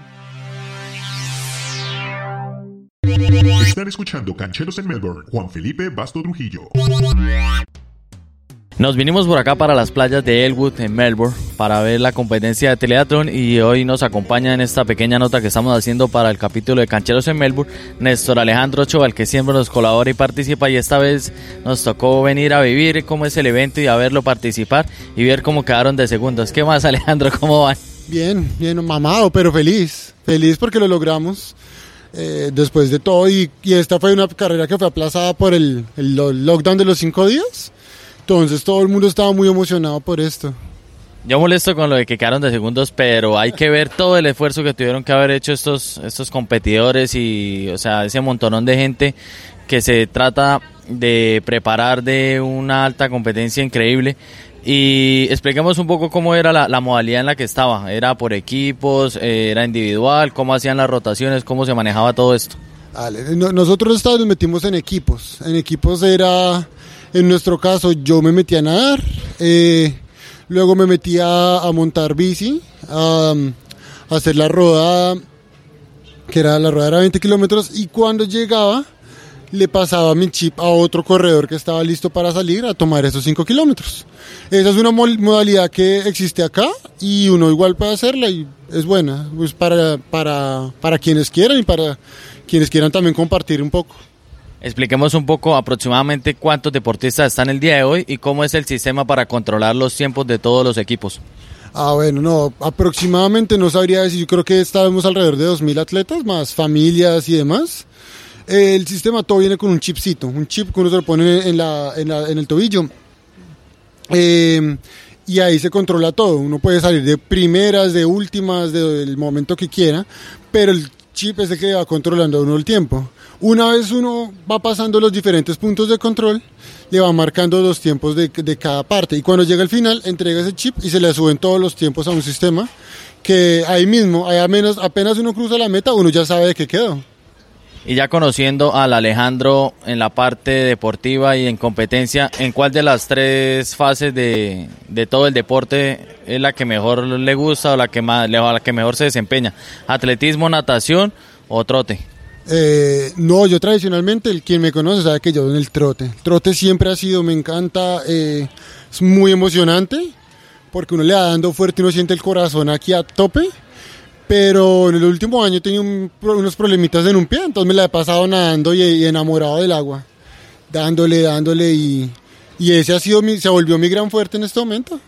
Están escuchando Cancheros en Melbourne. Juan Felipe Basto Trujillo. Nos vinimos por acá para las playas de Elwood en Melbourne para ver la competencia de Teleatron y hoy nos acompaña en esta pequeña nota que estamos haciendo para el capítulo de Cancheros en Melbourne Néstor Alejandro Ochoa, el que siempre nos colabora y participa y esta vez nos tocó venir a vivir cómo es el evento y a verlo participar y ver cómo quedaron de segundos. ¿Qué más Alejandro? ¿Cómo van? Bien, bien mamado, pero feliz. Feliz porque lo logramos. Eh, después de todo. Y, esta fue una carrera que fue aplazada por el, lockdown de los cinco días. Entonces todo el mundo estaba muy emocionado por esto. Yo molesto con lo de que quedaron de segundos, pero hay que ver todo el esfuerzo que tuvieron que haber hecho estos, estos competidores y, o sea, ese montonón de gente que se trata de preparar de una alta competencia increíble. Y expliquemos un poco cómo era la, modalidad en la que estaba. ¿Era por equipos? Eh, ¿Era individual? ¿Cómo hacían las rotaciones? ¿Cómo se manejaba todo esto? nosotros esta nos metimos en equipos. En equipos era, en nuestro caso, yo me metí a nadar, eh, luego me metí a, montar bici, a, a, hacer la rodada, que era la rodada era 20 kilómetros, y cuando llegaba le pasaba mi chip a otro corredor que estaba listo para salir a tomar esos 5 kilómetros. Esa es una modalidad que existe acá y uno igual puede hacerla y es buena pues para, para, para quienes quieran y para quienes quieran también compartir un poco. Expliquemos un poco aproximadamente cuántos deportistas están el día de hoy y cómo es el sistema para controlar los tiempos de todos los equipos. Ah, bueno, no, aproximadamente no sabría decir, yo creo que estábamos alrededor de 2.000 atletas, más familias y demás. El sistema todo viene con un chipcito, un chip que uno se lo pone en, la, en, la- el tobillo. Eh, y ahí se controla todo. Uno puede salir de primeras, de últimas, de- del momento que quiera, pero el chip es el que va controlando a uno el tiempo. Una vez uno va pasando los diferentes puntos de control, le va marcando los tiempos de, cada parte. Y cuando llega al final, entrega ese chip y se le suben todos los tiempos a un sistema que ahí mismo, ahí a menos, apenas uno cruza la meta, uno ya sabe de qué quedó. Y ya conociendo al Alejandro en la parte deportiva y en competencia, ¿en cuál de las tres fases de, de todo el deporte es la que mejor le gusta o la que, más, la que mejor se desempeña? ¿Atletismo, natación o trote? Eh, no, yo tradicionalmente, el quien me conoce sabe que yo en el trote. Trote siempre ha sido, me encanta, eh, es muy emocionante, porque uno le va dando fuerte y uno siente el corazón aquí a tope. Pero en el último año he tenido un unos problemitas en un pie, entonces me la he pasado nadando y, y enamorado del agua. Dándole, dándole y, y ese ha sido mi, se volvió mi gran fuerte en este momento.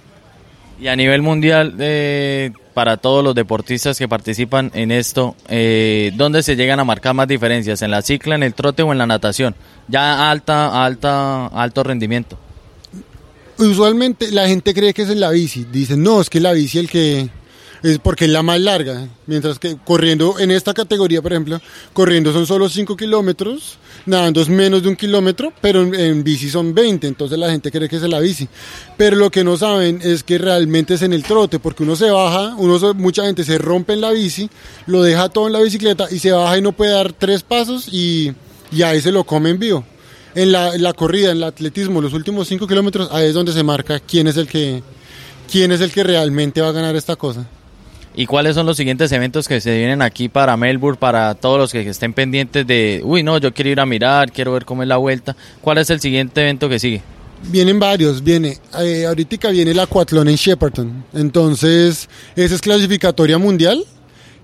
Y a nivel mundial, eh, para todos los deportistas que participan en esto, eh, ¿dónde se llegan a marcar más diferencias? ¿En la cicla, en el trote o en la natación? Ya alta, alta, alto rendimiento. Usualmente la gente cree que es en la bici. Dicen, no, es que la bici el que es porque es la más larga. Mientras que corriendo en esta categoría, por ejemplo, corriendo son solo 5 kilómetros, nadando es menos de un kilómetro, pero en, bici son 20. Entonces la gente cree que es la bici. Pero lo que no saben es que realmente es en el trote, porque uno se baja, uno mucha gente se rompe en la bici, lo deja todo en la bicicleta y se baja y no puede dar tres pasos y, y ahí se lo come en vivo. En la, en la corrida, en el atletismo, los últimos 5 kilómetros, ahí es donde se marca quién es el que quién es el que realmente va a ganar esta cosa. ¿Y cuáles son los siguientes eventos que se vienen aquí para Melbourne, para todos los que estén pendientes de, uy, no, yo quiero ir a mirar, quiero ver cómo es la vuelta? ¿Cuál es el siguiente evento que sigue? Vienen varios, viene, eh, ahorita viene el Aquatlón en Shepparton, entonces esa es clasificatoria mundial,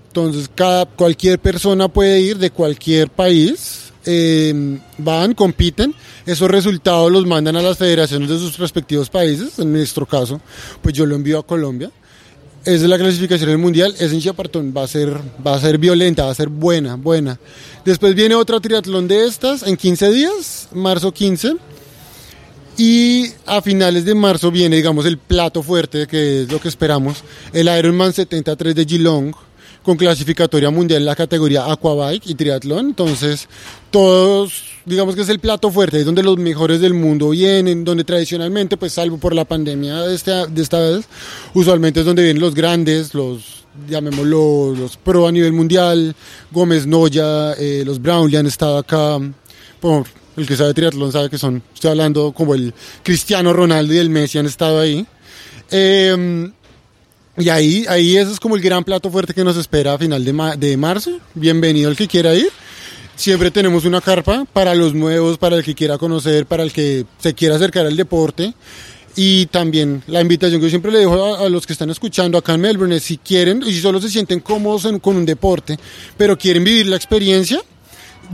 entonces cada, cualquier persona puede ir de cualquier país, eh, van, compiten, esos resultados los mandan a las federaciones de sus respectivos países, en nuestro caso, pues yo lo envío a Colombia, es la clasificación del mundial, es en va a ser, va a ser violenta, va a ser buena, buena. Después viene otra triatlón de estas en 15 días, marzo 15. Y a finales de marzo viene, digamos, el plato fuerte, que es lo que esperamos, el Ironman 73 de Geelong, con clasificatoria mundial en la categoría Aquabike y triatlón. Entonces, todos, digamos que es el plato fuerte, es donde los mejores del mundo vienen, donde tradicionalmente, pues salvo por la pandemia de esta, de esta vez, usualmente es donde vienen los grandes, los llamémoslo los pro a nivel mundial, Gómez Noya, eh, los Brownlee han estado acá, por el que sabe triatlón sabe que son, estoy hablando como el Cristiano Ronaldo y el Messi han estado ahí. Eh, y ahí, ahí ese es como el gran plato fuerte que nos espera a final de, ma- de marzo. Bienvenido el que quiera ir. Siempre tenemos una carpa para los nuevos, para el que quiera conocer, para el que se quiera acercar al deporte. Y también la invitación que yo siempre le dejo a, a los que están escuchando acá en Melbourne es si quieren y si solo se sienten cómodos en- con un deporte, pero quieren vivir la experiencia,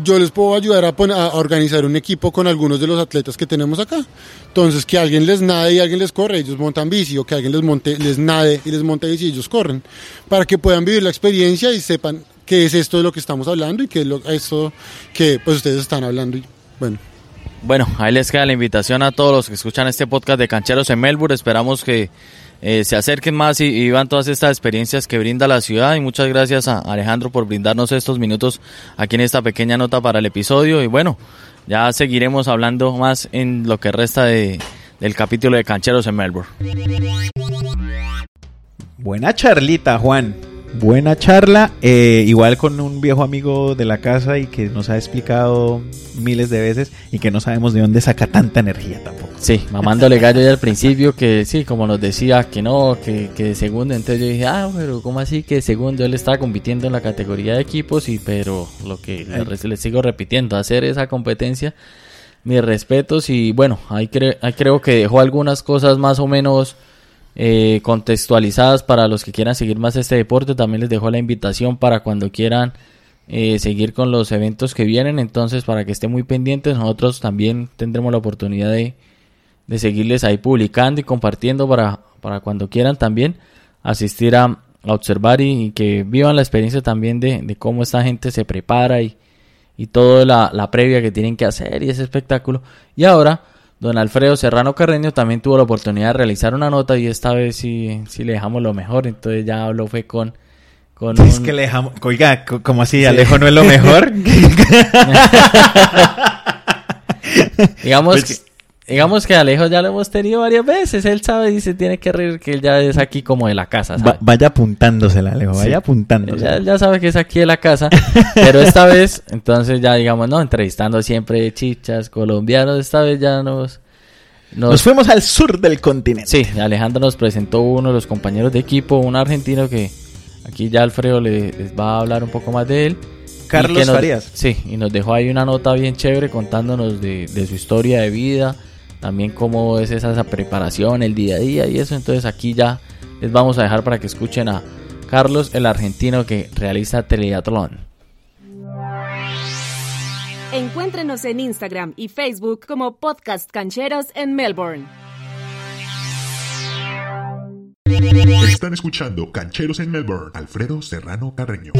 yo les puedo ayudar a, organizar un equipo con algunos de los atletas que tenemos acá. Entonces, que alguien les nade y alguien les corre, ellos montan bici, o que alguien les monte, les nade y les monte bici y ellos corren, para que puedan vivir la experiencia y sepan qué es esto de lo que estamos hablando y qué es lo, esto que pues ustedes están hablando. Bueno, Bueno, ahí les queda la invitación a todos los que escuchan este podcast de Cancheros en Melbourne. Esperamos que eh, se acerquen más y, y vivan todas estas experiencias que brinda la ciudad. Y muchas gracias a Alejandro por brindarnos estos minutos aquí en esta pequeña nota para el episodio. Y bueno, ya seguiremos hablando más en lo que resta de, del capítulo de Cancheros en Melbourne. Buena charlita, Juan. Buena charla, eh, igual con un viejo amigo de la casa y que nos ha explicado miles de veces y que no sabemos de dónde saca tanta energía tampoco. Sí, mamándole gallo ya al principio que sí, como nos decía que no, que, que de segundo, entonces yo dije, ah, pero ¿cómo así que de segundo? Él estaba compitiendo en la categoría de equipos y pero lo que le sigo repitiendo, hacer esa competencia, mis respetos y bueno, ahí, cre- ahí creo que dejó algunas cosas más o menos eh, contextualizadas para los que quieran seguir más este deporte, también les dejo la invitación para cuando quieran eh, seguir con los eventos que vienen, entonces para que estén muy pendientes, nosotros también tendremos la oportunidad de, de seguirles ahí publicando y compartiendo para, para cuando quieran también asistir a, a observar y, y que vivan la experiencia también de, de cómo esta gente se prepara y, y toda la, la previa que tienen que hacer y ese espectáculo. Y ahora, don Alfredo Serrano Carreño también tuvo la oportunidad de realizar una nota y esta vez sí, sí le dejamos lo mejor. Entonces ya habló fue con... con Es un- que le dejamos... Oiga, ¿cómo así? ¿Alejo no es lo mejor? Digamos, Pues- que, digamos que Alejo ya lo hemos tenido varias veces. Él sabe y se tiene que reír que él ya es aquí como de la casa. ¿sabe? Va- vaya apuntándosela, Alejo, vaya Sí. Él apuntándosela. ya, ya sabe que es aquí de la casa. pero esta vez, entonces ya digamos, no, entrevistando siempre chichas colombianos. Esta vez ya nos... nos- Nos fuimos al sur del continente. Sí, Alejandro nos presentó uno de los compañeros de equipo, un argentino que aquí ya Alfredo le- les va a hablar un poco más de él. Carlos nos- Farías. Sí, y nos dejó ahí una nota bien chévere contándonos de, de su historia de vida, también cómo es esa, esa preparación, el día a día y eso. Entonces aquí ya les vamos a dejar para que escuchen a Carlos, el argentino que realiza Teleatlón. Encuéntrenos en Instagram y Facebook como Podcast Cancheros en Melbourne. Están escuchando Cancheros en Melbourne. Alfredo Serrano Carreño.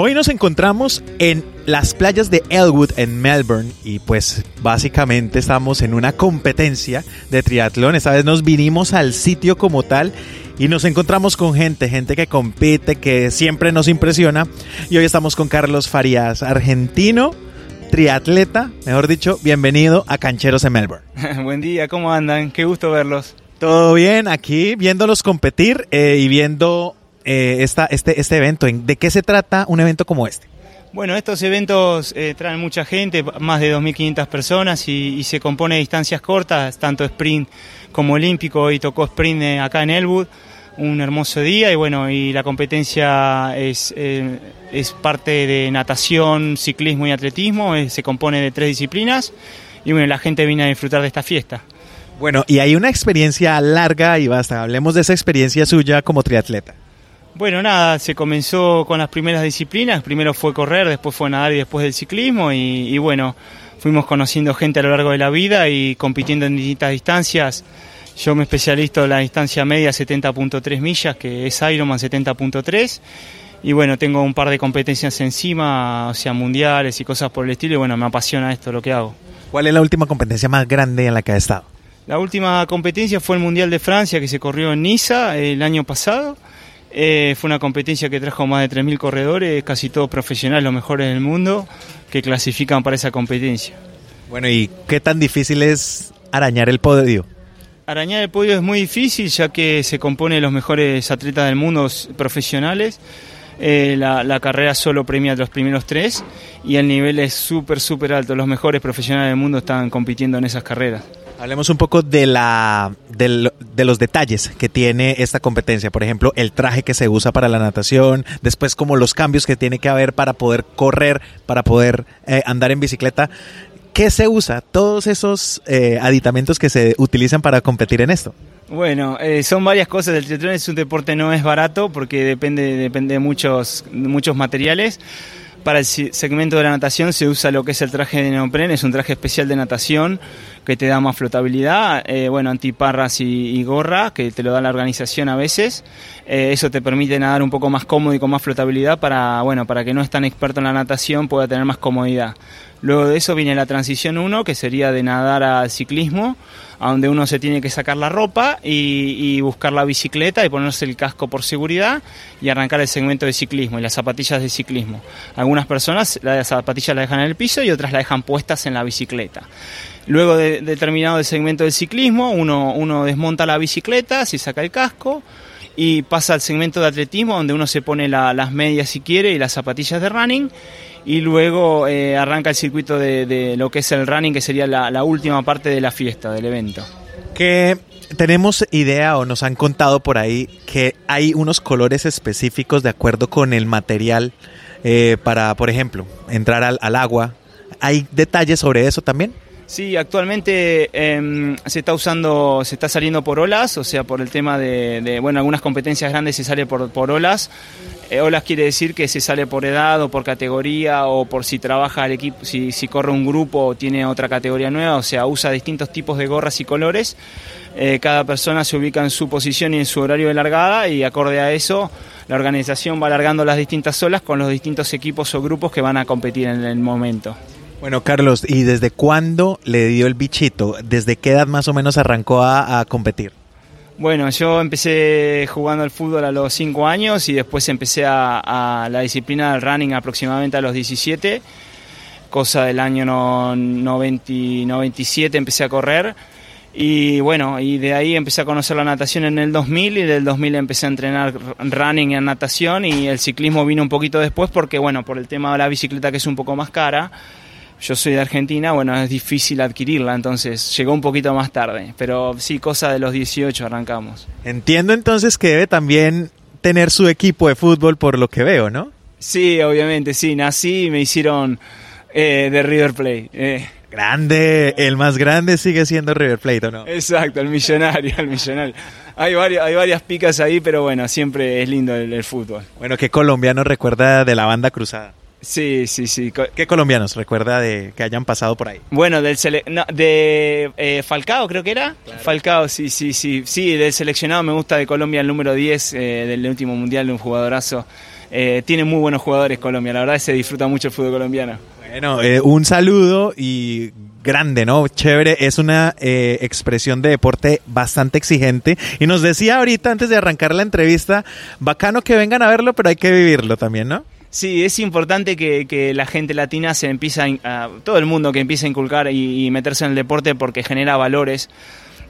Hoy nos encontramos en las playas de Elwood en Melbourne y pues básicamente estamos en una competencia de triatlón. Esta vez nos vinimos al sitio como tal y nos encontramos con gente, gente que compite, que siempre nos impresiona. Y hoy estamos con Carlos Farías, argentino, triatleta, mejor dicho, bienvenido a Cancheros en Melbourne. Buen día, ¿cómo andan? Qué gusto verlos. Todo bien, aquí viéndolos competir eh, y viendo eh, esta, este, este evento. ¿De qué se trata un evento como este? Bueno, estos eventos eh, traen mucha gente, más de 2.500 personas y, y se compone de distancias cortas, tanto sprint como olímpico. Hoy tocó sprint eh, acá en Elwood, un hermoso día y bueno, y la competencia es, eh, es parte de natación, ciclismo y atletismo, eh, se compone de tres disciplinas y bueno, la gente viene a disfrutar de esta fiesta. Bueno, y hay una experiencia larga y basta. Hablemos de esa experiencia suya como triatleta. Bueno, nada, se comenzó con las primeras disciplinas. Primero fue correr, después fue nadar y después el ciclismo. Y, y bueno, fuimos conociendo gente a lo largo de la vida y compitiendo en distintas distancias. Yo me especializo en la distancia media 70.3 millas, que es Ironman 70.3. Y bueno, tengo un par de competencias encima, o sea, mundiales y cosas por el estilo. Y bueno, me apasiona esto, lo que hago. ¿Cuál es la última competencia más grande en la que ha estado? La última competencia fue el Mundial de Francia que se corrió en Niza el año pasado. Eh, fue una competencia que trajo más de 3.000 corredores, casi todos profesionales, los mejores del mundo, que clasifican para esa competencia. Bueno, ¿y qué tan difícil es arañar el podio? Arañar el podio es muy difícil ya que se compone de los mejores atletas del mundo profesionales. Eh, la, la carrera solo premia a los primeros tres y el nivel es súper, súper alto. Los mejores profesionales del mundo están compitiendo en esas carreras. Hablemos un poco de, la, de los detalles que tiene esta competencia. Por ejemplo, el traje que se usa para la natación, después como los cambios que tiene que haber para poder correr, para poder eh, andar en bicicleta. ¿Qué se usa? Todos esos eh, aditamentos que se utilizan para competir en esto. Bueno, eh, son varias cosas. El triatlón es un deporte no es barato porque depende, depende de muchos, muchos materiales. Para el segmento de la natación se usa lo que es el traje de neopren, es un traje especial de natación que te da más flotabilidad, eh, bueno, antiparras y, y gorra, que te lo da la organización a veces. Eh, eso te permite nadar un poco más cómodo y con más flotabilidad para, bueno, para que no es tan experto en la natación pueda tener más comodidad. Luego de eso viene la transición 1, que sería de nadar al ciclismo, a donde uno se tiene que sacar la ropa y, y buscar la bicicleta y ponerse el casco por seguridad y arrancar el segmento de ciclismo y las zapatillas de ciclismo. Algunas personas las zapatillas las dejan en el piso y otras las dejan puestas en la bicicleta. Luego de, de terminado el segmento del ciclismo, uno, uno desmonta la bicicleta, se saca el casco y pasa al segmento de atletismo donde uno se pone la- las medias si quiere y las zapatillas de running y luego eh, arranca el circuito de, lo que es el running que sería la, última parte de la fiesta, del evento. que tenemos idea o nos han contado por ahí que hay unos colores específicos de acuerdo con el material eh, para, por ejemplo, entrar al agua. ¿Hay detalles sobre eso también? Sí, actualmente em, se está usando, se está saliendo por olas, o sea, por el tema de, de, bueno, algunas competencias grandes se sale por, por olas. Eh, olas quiere decir que se sale por edad o por categoría o por si trabaja el equipo, si, si corre un grupo o tiene otra categoría nueva, o sea, usa distintos tipos de gorras y colores. Eh, cada persona se ubica en su posición y en su horario de largada y acorde a eso la organización va alargando las distintas olas con los distintos equipos o grupos que van a competir en el momento. Bueno, Carlos, ¿y desde cuándo le dio el bichito? ¿Desde qué edad más o menos arrancó a, competir? Bueno, yo empecé jugando al fútbol a los 5 años y después empecé a, a, la disciplina del running aproximadamente a los 17, cosa del año no, 90, 97 empecé a correr y bueno, y de ahí empecé a conocer la natación en el 2000 y del 2000 empecé a entrenar running en natación y el ciclismo vino un poquito después porque bueno, por el tema de la bicicleta que es un poco más cara yo soy de Argentina, bueno, es difícil adquirirla, entonces llegó un poquito más tarde, pero sí, cosa de los 18 arrancamos. Entiendo entonces que debe también tener su equipo de fútbol por lo que veo, ¿no? Sí, obviamente, sí, nací y me hicieron eh, de River Plate. Eh. Grande, el más grande sigue siendo River Plate, ¿o no? Exacto, el millonario, el millonario. Hay varias, hay varias picas ahí, pero bueno, siempre es lindo el, el fútbol. Bueno, ¿qué colombiano recuerda de la banda cruzada? Sí, sí, sí. ¿Qué colombianos recuerda de que hayan pasado por ahí? Bueno, del sele no, de eh, Falcao creo que era. Claro. Falcao, sí, sí, sí. Sí, del seleccionado me gusta de Colombia el número 10 eh, del último mundial, de un jugadorazo. Eh, tiene muy buenos jugadores Colombia, la verdad se disfruta mucho el fútbol colombiano. Bueno, eh, un saludo y grande, ¿no? Chévere, es una eh, expresión de deporte bastante exigente. Y nos decía ahorita, antes de arrancar la entrevista, bacano que vengan a verlo, pero hay que vivirlo también, ¿no? Sí, es importante que, que, la gente latina se empiece a, todo el mundo que empiece a inculcar y, meterse en el deporte porque genera valores.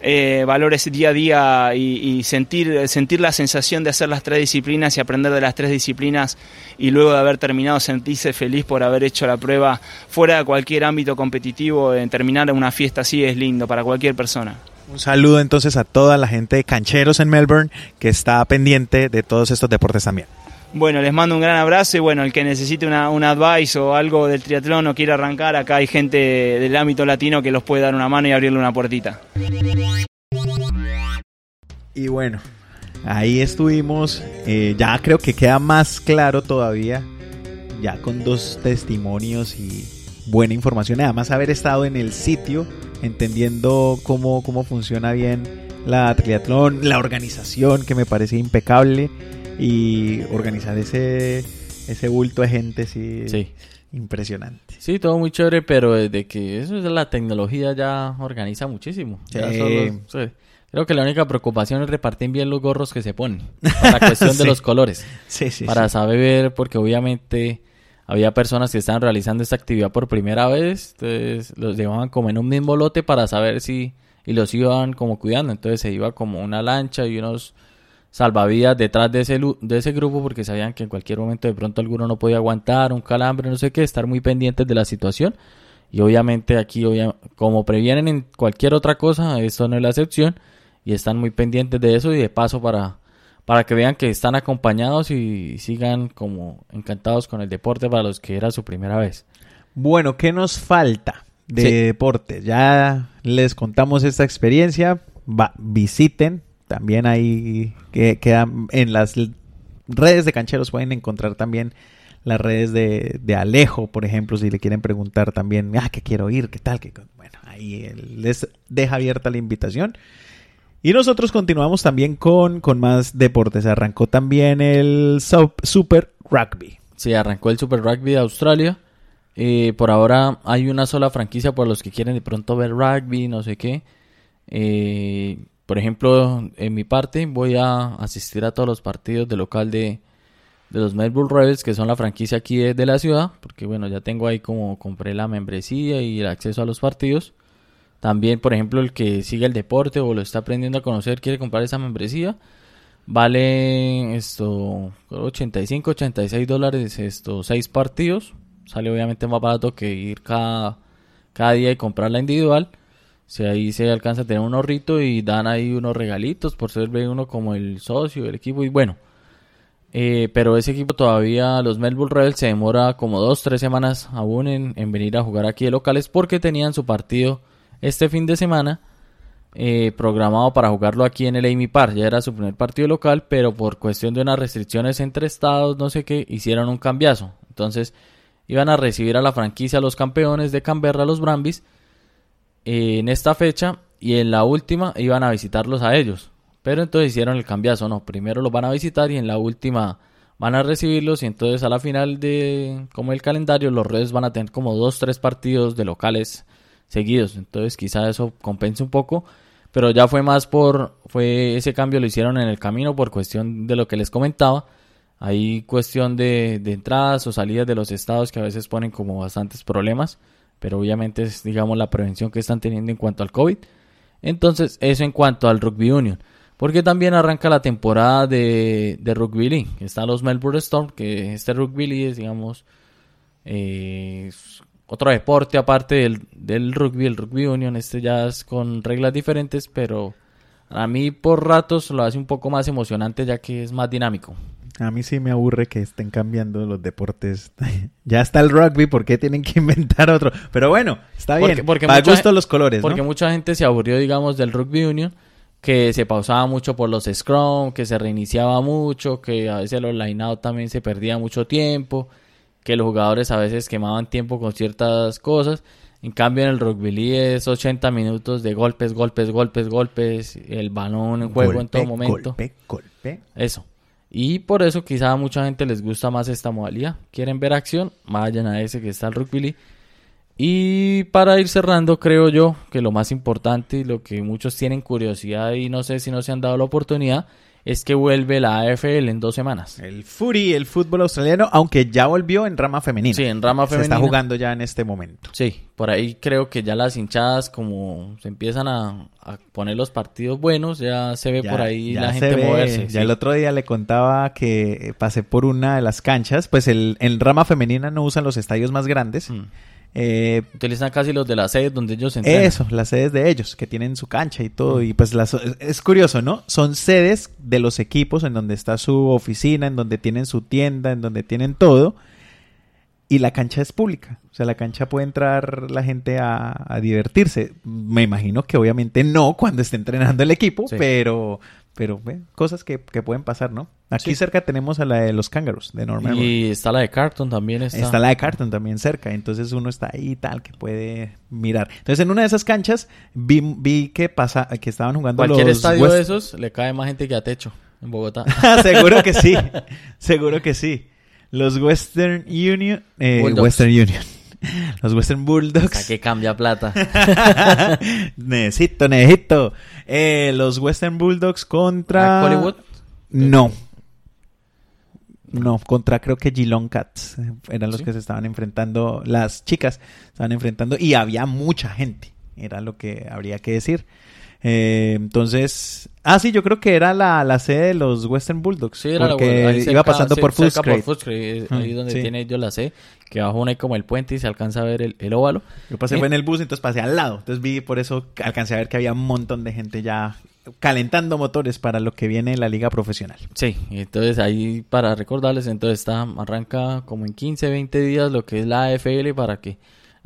Eh, valores día a día y, y, sentir, sentir la sensación de hacer las tres disciplinas y aprender de las tres disciplinas y luego de haber terminado sentirse feliz por haber hecho la prueba fuera de cualquier ámbito competitivo, en terminar una fiesta así es lindo para cualquier persona. Un saludo entonces a toda la gente de cancheros en Melbourne que está pendiente de todos estos deportes también. Bueno, les mando un gran abrazo y bueno, el que necesite una, un advice o algo del triatlón o quiera arrancar, acá hay gente del ámbito latino que los puede dar una mano y abrirle una puertita. Y bueno, ahí estuvimos, eh, ya creo que queda más claro todavía, ya con dos testimonios y buena información, además haber estado en el sitio, entendiendo cómo, cómo funciona bien la triatlón, la organización que me parece impecable y organizar ese, ese bulto de gente, sí, Sí. impresionante. Sí, todo muy chévere, pero desde que eso es la tecnología ya organiza muchísimo. Ya Sí. solo- sí. Creo que la única preocupación es repartir bien los gorros que se ponen. Para la cuestión de los colores. Sí, sí, para saber, porque obviamente había personas que estaban realizando esta actividad por primera vez, entonces los llevaban como en un mismo lote para saber si, y los iban como cuidando, entonces se iba como una lancha y unos salvavidas detrás de ese, de ese grupo porque sabían que en cualquier momento de pronto alguno no podía aguantar, un calambre, no sé qué, estar muy pendientes de la situación. Y obviamente aquí, como previenen en cualquier otra cosa, esto no es la excepción. Y están muy pendientes de eso y de paso para, para que vean que están acompañados y sigan como encantados con el deporte para los que era su primera vez. Bueno, ¿qué nos falta de Sí. deporte? Ya les contamos esta experiencia. Va, visiten. También ahí que quedan en las redes de cancheros pueden encontrar también las redes de, de Alejo, por ejemplo, si le quieren preguntar también, ah, que quiero ir, qué tal, que bueno, ahí les deja abierta la invitación. Y nosotros continuamos también con, con más deportes. Arrancó también el Sup- Super Rugby. Sí, arrancó el Super Rugby de Australia. Eh, por ahora hay una sola franquicia por los que quieren de pronto ver rugby, no sé qué. Eh, por ejemplo, en mi parte voy a asistir a todos los partidos de local de, de los Melbourne Rebels, que son la franquicia aquí de, la ciudad, porque bueno, ya tengo ahí como compré la membresía y el acceso a los partidos. También, por ejemplo, el que sigue el deporte o lo está aprendiendo a conocer, quiere comprar esa membresía. Vale esto 85, 86 dólares estos seis partidos. Sale obviamente más barato que ir cada, cada día y comprarla individual. Si ahí se alcanza a tener un ahorrito y dan ahí unos regalitos por ser uno como el socio del equipo. Y bueno, eh, pero ese equipo todavía, los Melbourne Rebels, se demora como dos, tres semanas aún en, en venir a jugar aquí de locales porque tenían su partido este fin de semana eh, programado para jugarlo aquí en el Amy Park. Ya era su primer partido local, pero por cuestión de unas restricciones entre estados, no sé qué, hicieron un cambiazo. Entonces iban a recibir a la franquicia, los campeones de Canberra, los Brambis, en esta fecha y en la última iban a visitarlos a ellos. Pero entonces hicieron el cambiazo, no, primero los van a visitar y en la última van a recibirlos y entonces a la final de como el calendario los Reds van a tener como dos, tres partidos de locales seguidos. Entonces quizá eso compense un poco. Pero ya fue más por, fue ese cambio lo hicieron en el camino por cuestión de lo que les comentaba. Hay cuestión de, de entradas o salidas de los estados que a veces ponen como bastantes problemas. Pero obviamente es, digamos, la prevención que están teniendo en cuanto al COVID. Entonces, eso en cuanto al Rugby Union. Porque también arranca la temporada de, de Rugby League. Están los Melbourne Storm, que este Rugby League es, digamos, eh, otro deporte aparte del, del rugby, el Rugby Union. Este ya es con reglas diferentes, pero a mí por ratos lo hace un poco más emocionante ya que es más dinámico. A mí sí me aburre que estén cambiando los deportes. ya está el rugby, ¿por qué tienen que inventar otro? Pero bueno, está bien. Porque, porque Para gusto los colores, Porque ¿no? mucha gente se aburrió, digamos, del Rugby Union, que se pausaba mucho por los scrum, que se reiniciaba mucho, que a veces los line-out también se perdía mucho tiempo, que los jugadores a veces quemaban tiempo con ciertas cosas. En cambio, en el Rugby League es 80 minutos de golpes, golpes, golpes, golpes, el balón en juego en todo momento. Golpe, golpe. Eso. Y por eso quizá a mucha gente les gusta más esta modalidad. Quieren ver acción, vayan a ese que está el Rugby League. Y para ir cerrando, creo yo que lo más importante y lo que muchos tienen curiosidad y no sé si no se han dado la oportunidad es que vuelve la AFL en dos semanas. El Fury, el fútbol australiano, aunque ya volvió en rama femenina. Sí, en rama Se está femenina. jugando ya en este momento. Sí, por ahí creo que ya las hinchadas como se empiezan a, a poner los partidos buenos, ya se ve Ya- por ahí la gente ve. moverse. Ya sí. el otro día le contaba que pasé por una de las canchas, pues el, en rama femenina no usan los estadios más grandes. Mm. Eh, Utilizan casi los de la sede donde ellos se entrenan. Eso, las sedes de ellos, que tienen su cancha y todo. Y pues las, es curioso, ¿no? Son sedes de los equipos en donde está su oficina, en donde tienen su tienda, en donde tienen todo. Y la cancha es pública. O sea, la cancha puede entrar la gente a, a divertirse. Me imagino que obviamente no cuando esté entrenando el equipo, Sí. pero, pero bueno, cosas que, que pueden pasar, ¿no? Aquí Sí. cerca tenemos a la de los Kangaroos, de Norman. Y está la de Carton también. Está, Está la de Carton también cerca, entonces uno está ahí y tal que puede mirar. Entonces en una de esas canchas vi, vi que pasa, que estaban jugando Cualquier los estadio West- de esos le cae más gente que a techo en Bogotá. seguro que sí, seguro que sí. Los Western Union, eh. Western Union, los Western Hasta Bulldogs. que cambia plata. necesito, necesito. Eh, los Western Bulldogs contra. ¿A Hollywood? No. No, contra creo que Geelong Cats eh, eran los ¿Sí? que se estaban enfrentando, las chicas estaban enfrentando y había mucha gente, era lo que habría que decir. Eh, entonces, ah sí, yo creo que era la, la sede de los Western Bulldogs, Sí, era la- porque iba cerca- pasando sí, por Footscray. Ahí Mm, donde sí. tiene yo la sé, que abajo hay como el puente y se alcanza a ver el, el óvalo. Yo pasé Eh, fue en el bus, entonces pasé al lado, entonces vi por eso alcancé a ver que había un montón de gente ya calentando motores para lo que viene en la liga profesional. Sí, entonces ahí para recordarles, entonces está, arranca como en 15, 20 días lo que es la AFL para que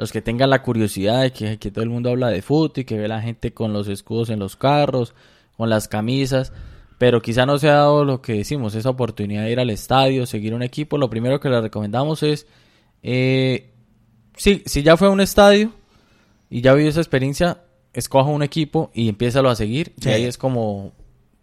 los que tengan la curiosidad de que, que todo el mundo habla de fútbol y que ve la gente con los escudos en los carros, con las camisas, pero quizá no se ha dado lo que decimos, esa oportunidad de ir al estadio, seguir un equipo, lo primero que les recomendamos es, eh, sí, si ya fue a un estadio y ya vivió esa experiencia, escoja un equipo y empiézalo a seguir, Sí. y ahí es como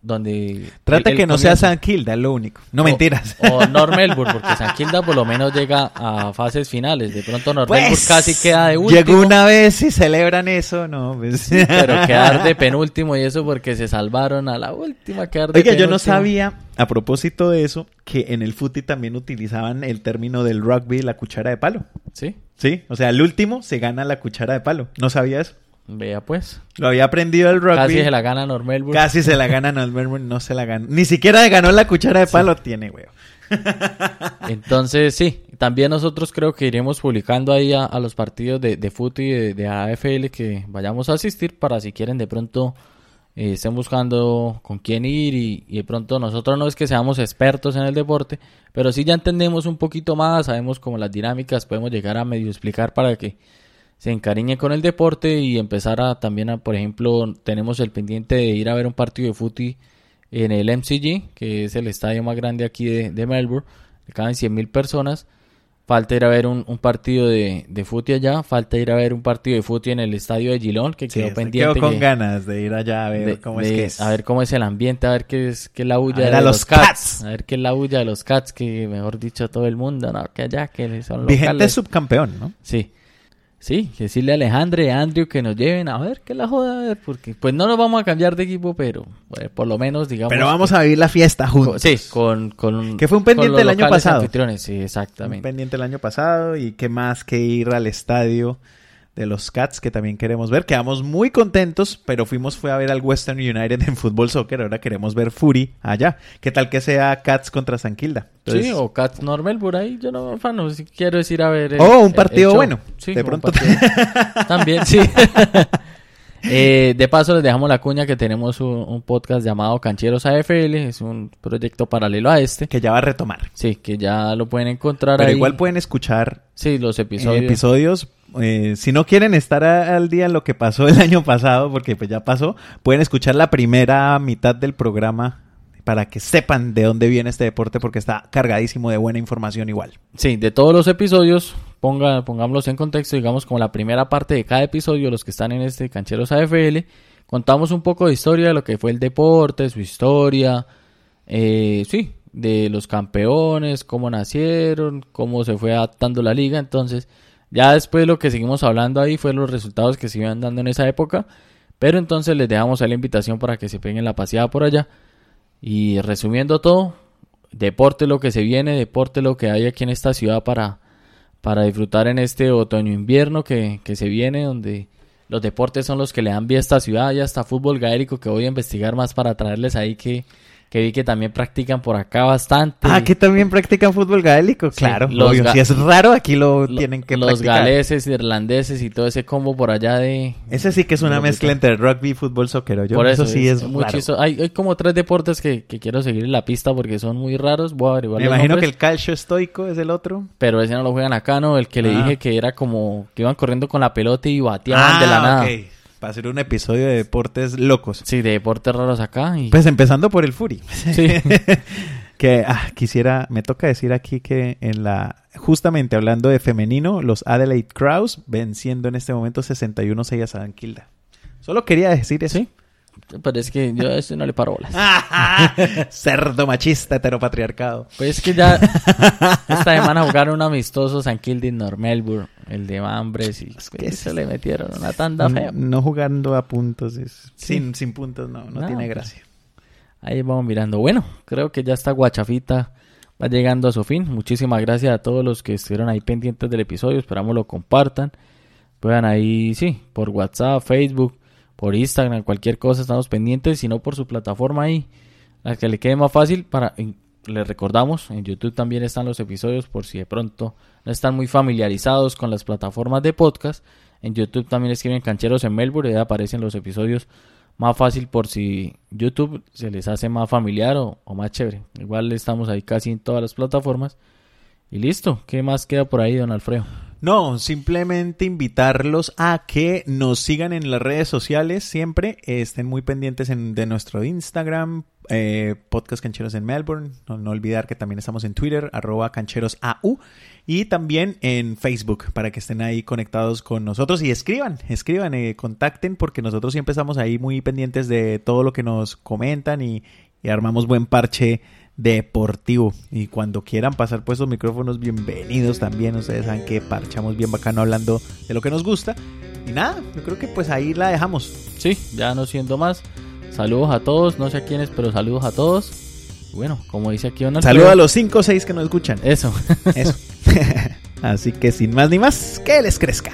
donde... Trata el- el que no sea. San Kilda, es lo único. No O- mentiras. O North Melbourne, porque San Kilda por lo menos llega a fases finales. De pronto North Pues, Melbourne casi queda de último. Llegó una vez y celebran eso, no, pues. Pero quedar de penúltimo y eso porque se salvaron a la última quedar de Oiga, yo no sabía, a propósito de eso, que en el fútbol también utilizaban el término del rugby, la cuchara de palo. Sí, Sí, o sea, el último se gana la cuchara de palo. No sabía eso. Vea pues. Lo había aprendido el rugby. Casi se la gana North Melbourne. Casi se la ganan al Melbourne, no se la ganó. Ni siquiera ganó la cuchara de palo, tiene, güey. Entonces, sí, también nosotros creo que iremos publicando ahí a, a los partidos de, de fútbol y de, de AFL que vayamos a asistir para si quieren de pronto eh, estén buscando con quién ir y, y de pronto nosotros no es que seamos expertos en el deporte, pero sí ya entendemos un poquito más, sabemos como las dinámicas, podemos llegar a medio explicar para que se encariñe con el deporte y empezar a también a, por ejemplo, tenemos el pendiente de ir a ver un partido de fútbol en el MCG, que es el estadio más grande aquí de, de Melbourne, caben 100.000 personas. Falta ir a ver un, un partido de, de fútbol allá, falta ir a ver un partido de fútbol en el estadio de Gilón, que Sí, quedó pendiente. quedó con que- ganas de ir allá a ver de- cómo es que es. A ver cómo es el ambiente, a ver qué es, qué es la bulla ver de a los, los cats. Cats. A ver qué es la bulla de los cats, que mejor dicho todo el mundo, ¿no? Que allá, que son Vigente locales. subcampeón, ¿no? Sí. Sí, decirle a Alejandro y a Andrew que nos lleven a ver qué la joda, a ver, porque pues no nos vamos a cambiar de equipo, pero eh, por lo menos digamos. Pero vamos a vivir la fiesta con- juntos. Sí, con, con. Que fue un pendiente con los el año pasado. sí, Un exactamente. pendiente el año pasado y qué más que ir al estadio de los Cats que también queremos ver. Quedamos muy contentos, pero fuimos fue a ver al Western United en fútbol soccer. Ahora queremos ver Fury allá. ¿Qué tal que sea Cats contra San Kilda? Entonces, sí, o Cats Normal por ahí, yo no, afano, si quiero decir a ver. el- Oh, un partido bueno, Sí, de pronto. partido. También, sí. Eh, de paso les dejamos la cuña que tenemos un, un podcast llamado Cancheros AFL, es un proyecto paralelo a este. que ya va a retomar. Sí, que ya lo pueden encontrar Pero ahí. igual pueden escuchar Sí, los episodios. episodios. Eh, si no quieren estar al día en lo que pasó el año pasado, porque pues ya pasó, pueden escuchar la primera mitad del programa para que sepan de dónde viene este deporte, porque está cargadísimo de buena información igual. Sí, de todos los episodios, ponga, pongámoslos en contexto, digamos como la primera parte de cada episodio, los que están en este Cancheros AFL, contamos un poco de historia de lo que fue el deporte, su historia, eh, sí, de los campeones, cómo nacieron, cómo se fue adaptando la liga, entonces ya después lo que seguimos hablando ahí fue los resultados que se iban dando en esa época, pero entonces les dejamos ahí la invitación para que se peguen la paseada por allá. Y resumiendo todo, deporte lo que se viene, deporte lo que hay aquí en esta ciudad para, para disfrutar en este otoño-invierno que, que se viene, donde los deportes son los que le dan vida a esta ciudad, y hasta fútbol gaélico que voy a investigar más para traerles ahí que, que vi que también practican por acá bastante. Ah, que también practican fútbol gaélico. Sí, claro, los obvio. Si es raro, aquí lo Lo- tienen que los practicar. galeses, irlandeses y todo ese combo por allá de... Ese sí que es una mezcla entre rugby y fútbol soccer. Yo, Por eso, eso, sí es, muy raro. chistoso. Hay, hay como tres deportes que, que quiero seguir en la pista porque son muy raros. Voy a averiguar Me los imagino nombres, que el calcio estoico es el otro. Pero ese no lo juegan acá, ¿no? El que le Ah. dije que era como que iban corriendo con la pelota y bateaban de la nada. Ah, ok. Para hacer un episodio de deportes locos. Sí, de deportes raros acá. Y... Pues empezando por el Fury. sí. que ah, quisiera, me toca decir aquí que en la, justamente hablando de femenino, los Adelaide Crows venciendo en este momento 61-6 a San Kilda. Solo quería decir eso. Sí. Pero es que yo a eso no le paro bolas. Cerdo machista heteropatriarcado. Pues es que ya esta semana jugaron un amistoso San Kilda Nor Melbourne, el de Mambres, y pues, que se le metieron una tanda fea. No jugando a puntos. es- Sí. sin, sin puntos no, no No, tiene gracia. Ahí vamos mirando. Bueno, creo que ya está Guachafita. Va llegando a su fin. Muchísimas gracias a todos los que estuvieron ahí pendientes del episodio. Esperamos lo compartan. Puedan ahí, sí, por WhatsApp, Facebook, por Instagram, cualquier cosa, estamos pendientes. Si no, por su plataforma ahí, la que le quede más fácil. Para, les recordamos, en YouTube también están los episodios por si de pronto no están muy familiarizados con las plataformas de podcast. En YouTube también escriben Cancheros en Melbourne y aparecen los episodios más fácil por si YouTube se les hace más familiar o, o más chévere. Igual estamos ahí casi en todas las plataformas. Y listo, ¿qué más queda por ahí, don Alfredo? No, simplemente invitarlos a que nos sigan en las redes sociales siempre. Estén muy pendientes en- de nuestro Instagram, eh, Podcast Cancheros en Melbourne. No, olvidar que también estamos en Twitter, arroba cancherosau. Y también en Facebook, para que estén ahí conectados con nosotros y escriban, escriban, eh, contacten, porque nosotros siempre estamos ahí muy pendientes de todo lo que nos comentan y armamos buen parche deportivo. Y cuando quieran pasar pues los micrófonos, bienvenidos también. Ustedes saben que parchamos bien bacano hablando de lo que nos gusta. Y nada, yo creo que pues ahí la dejamos. Sí, ya no siendo más. Saludos a todos, no sé a quiénes, pero saludos a todos. Bueno, como dice aquí don Alfredo. Saludos a los 5 o 6 que nos escuchan. Eso. Eso. Así que sin más ni más, que les crezca.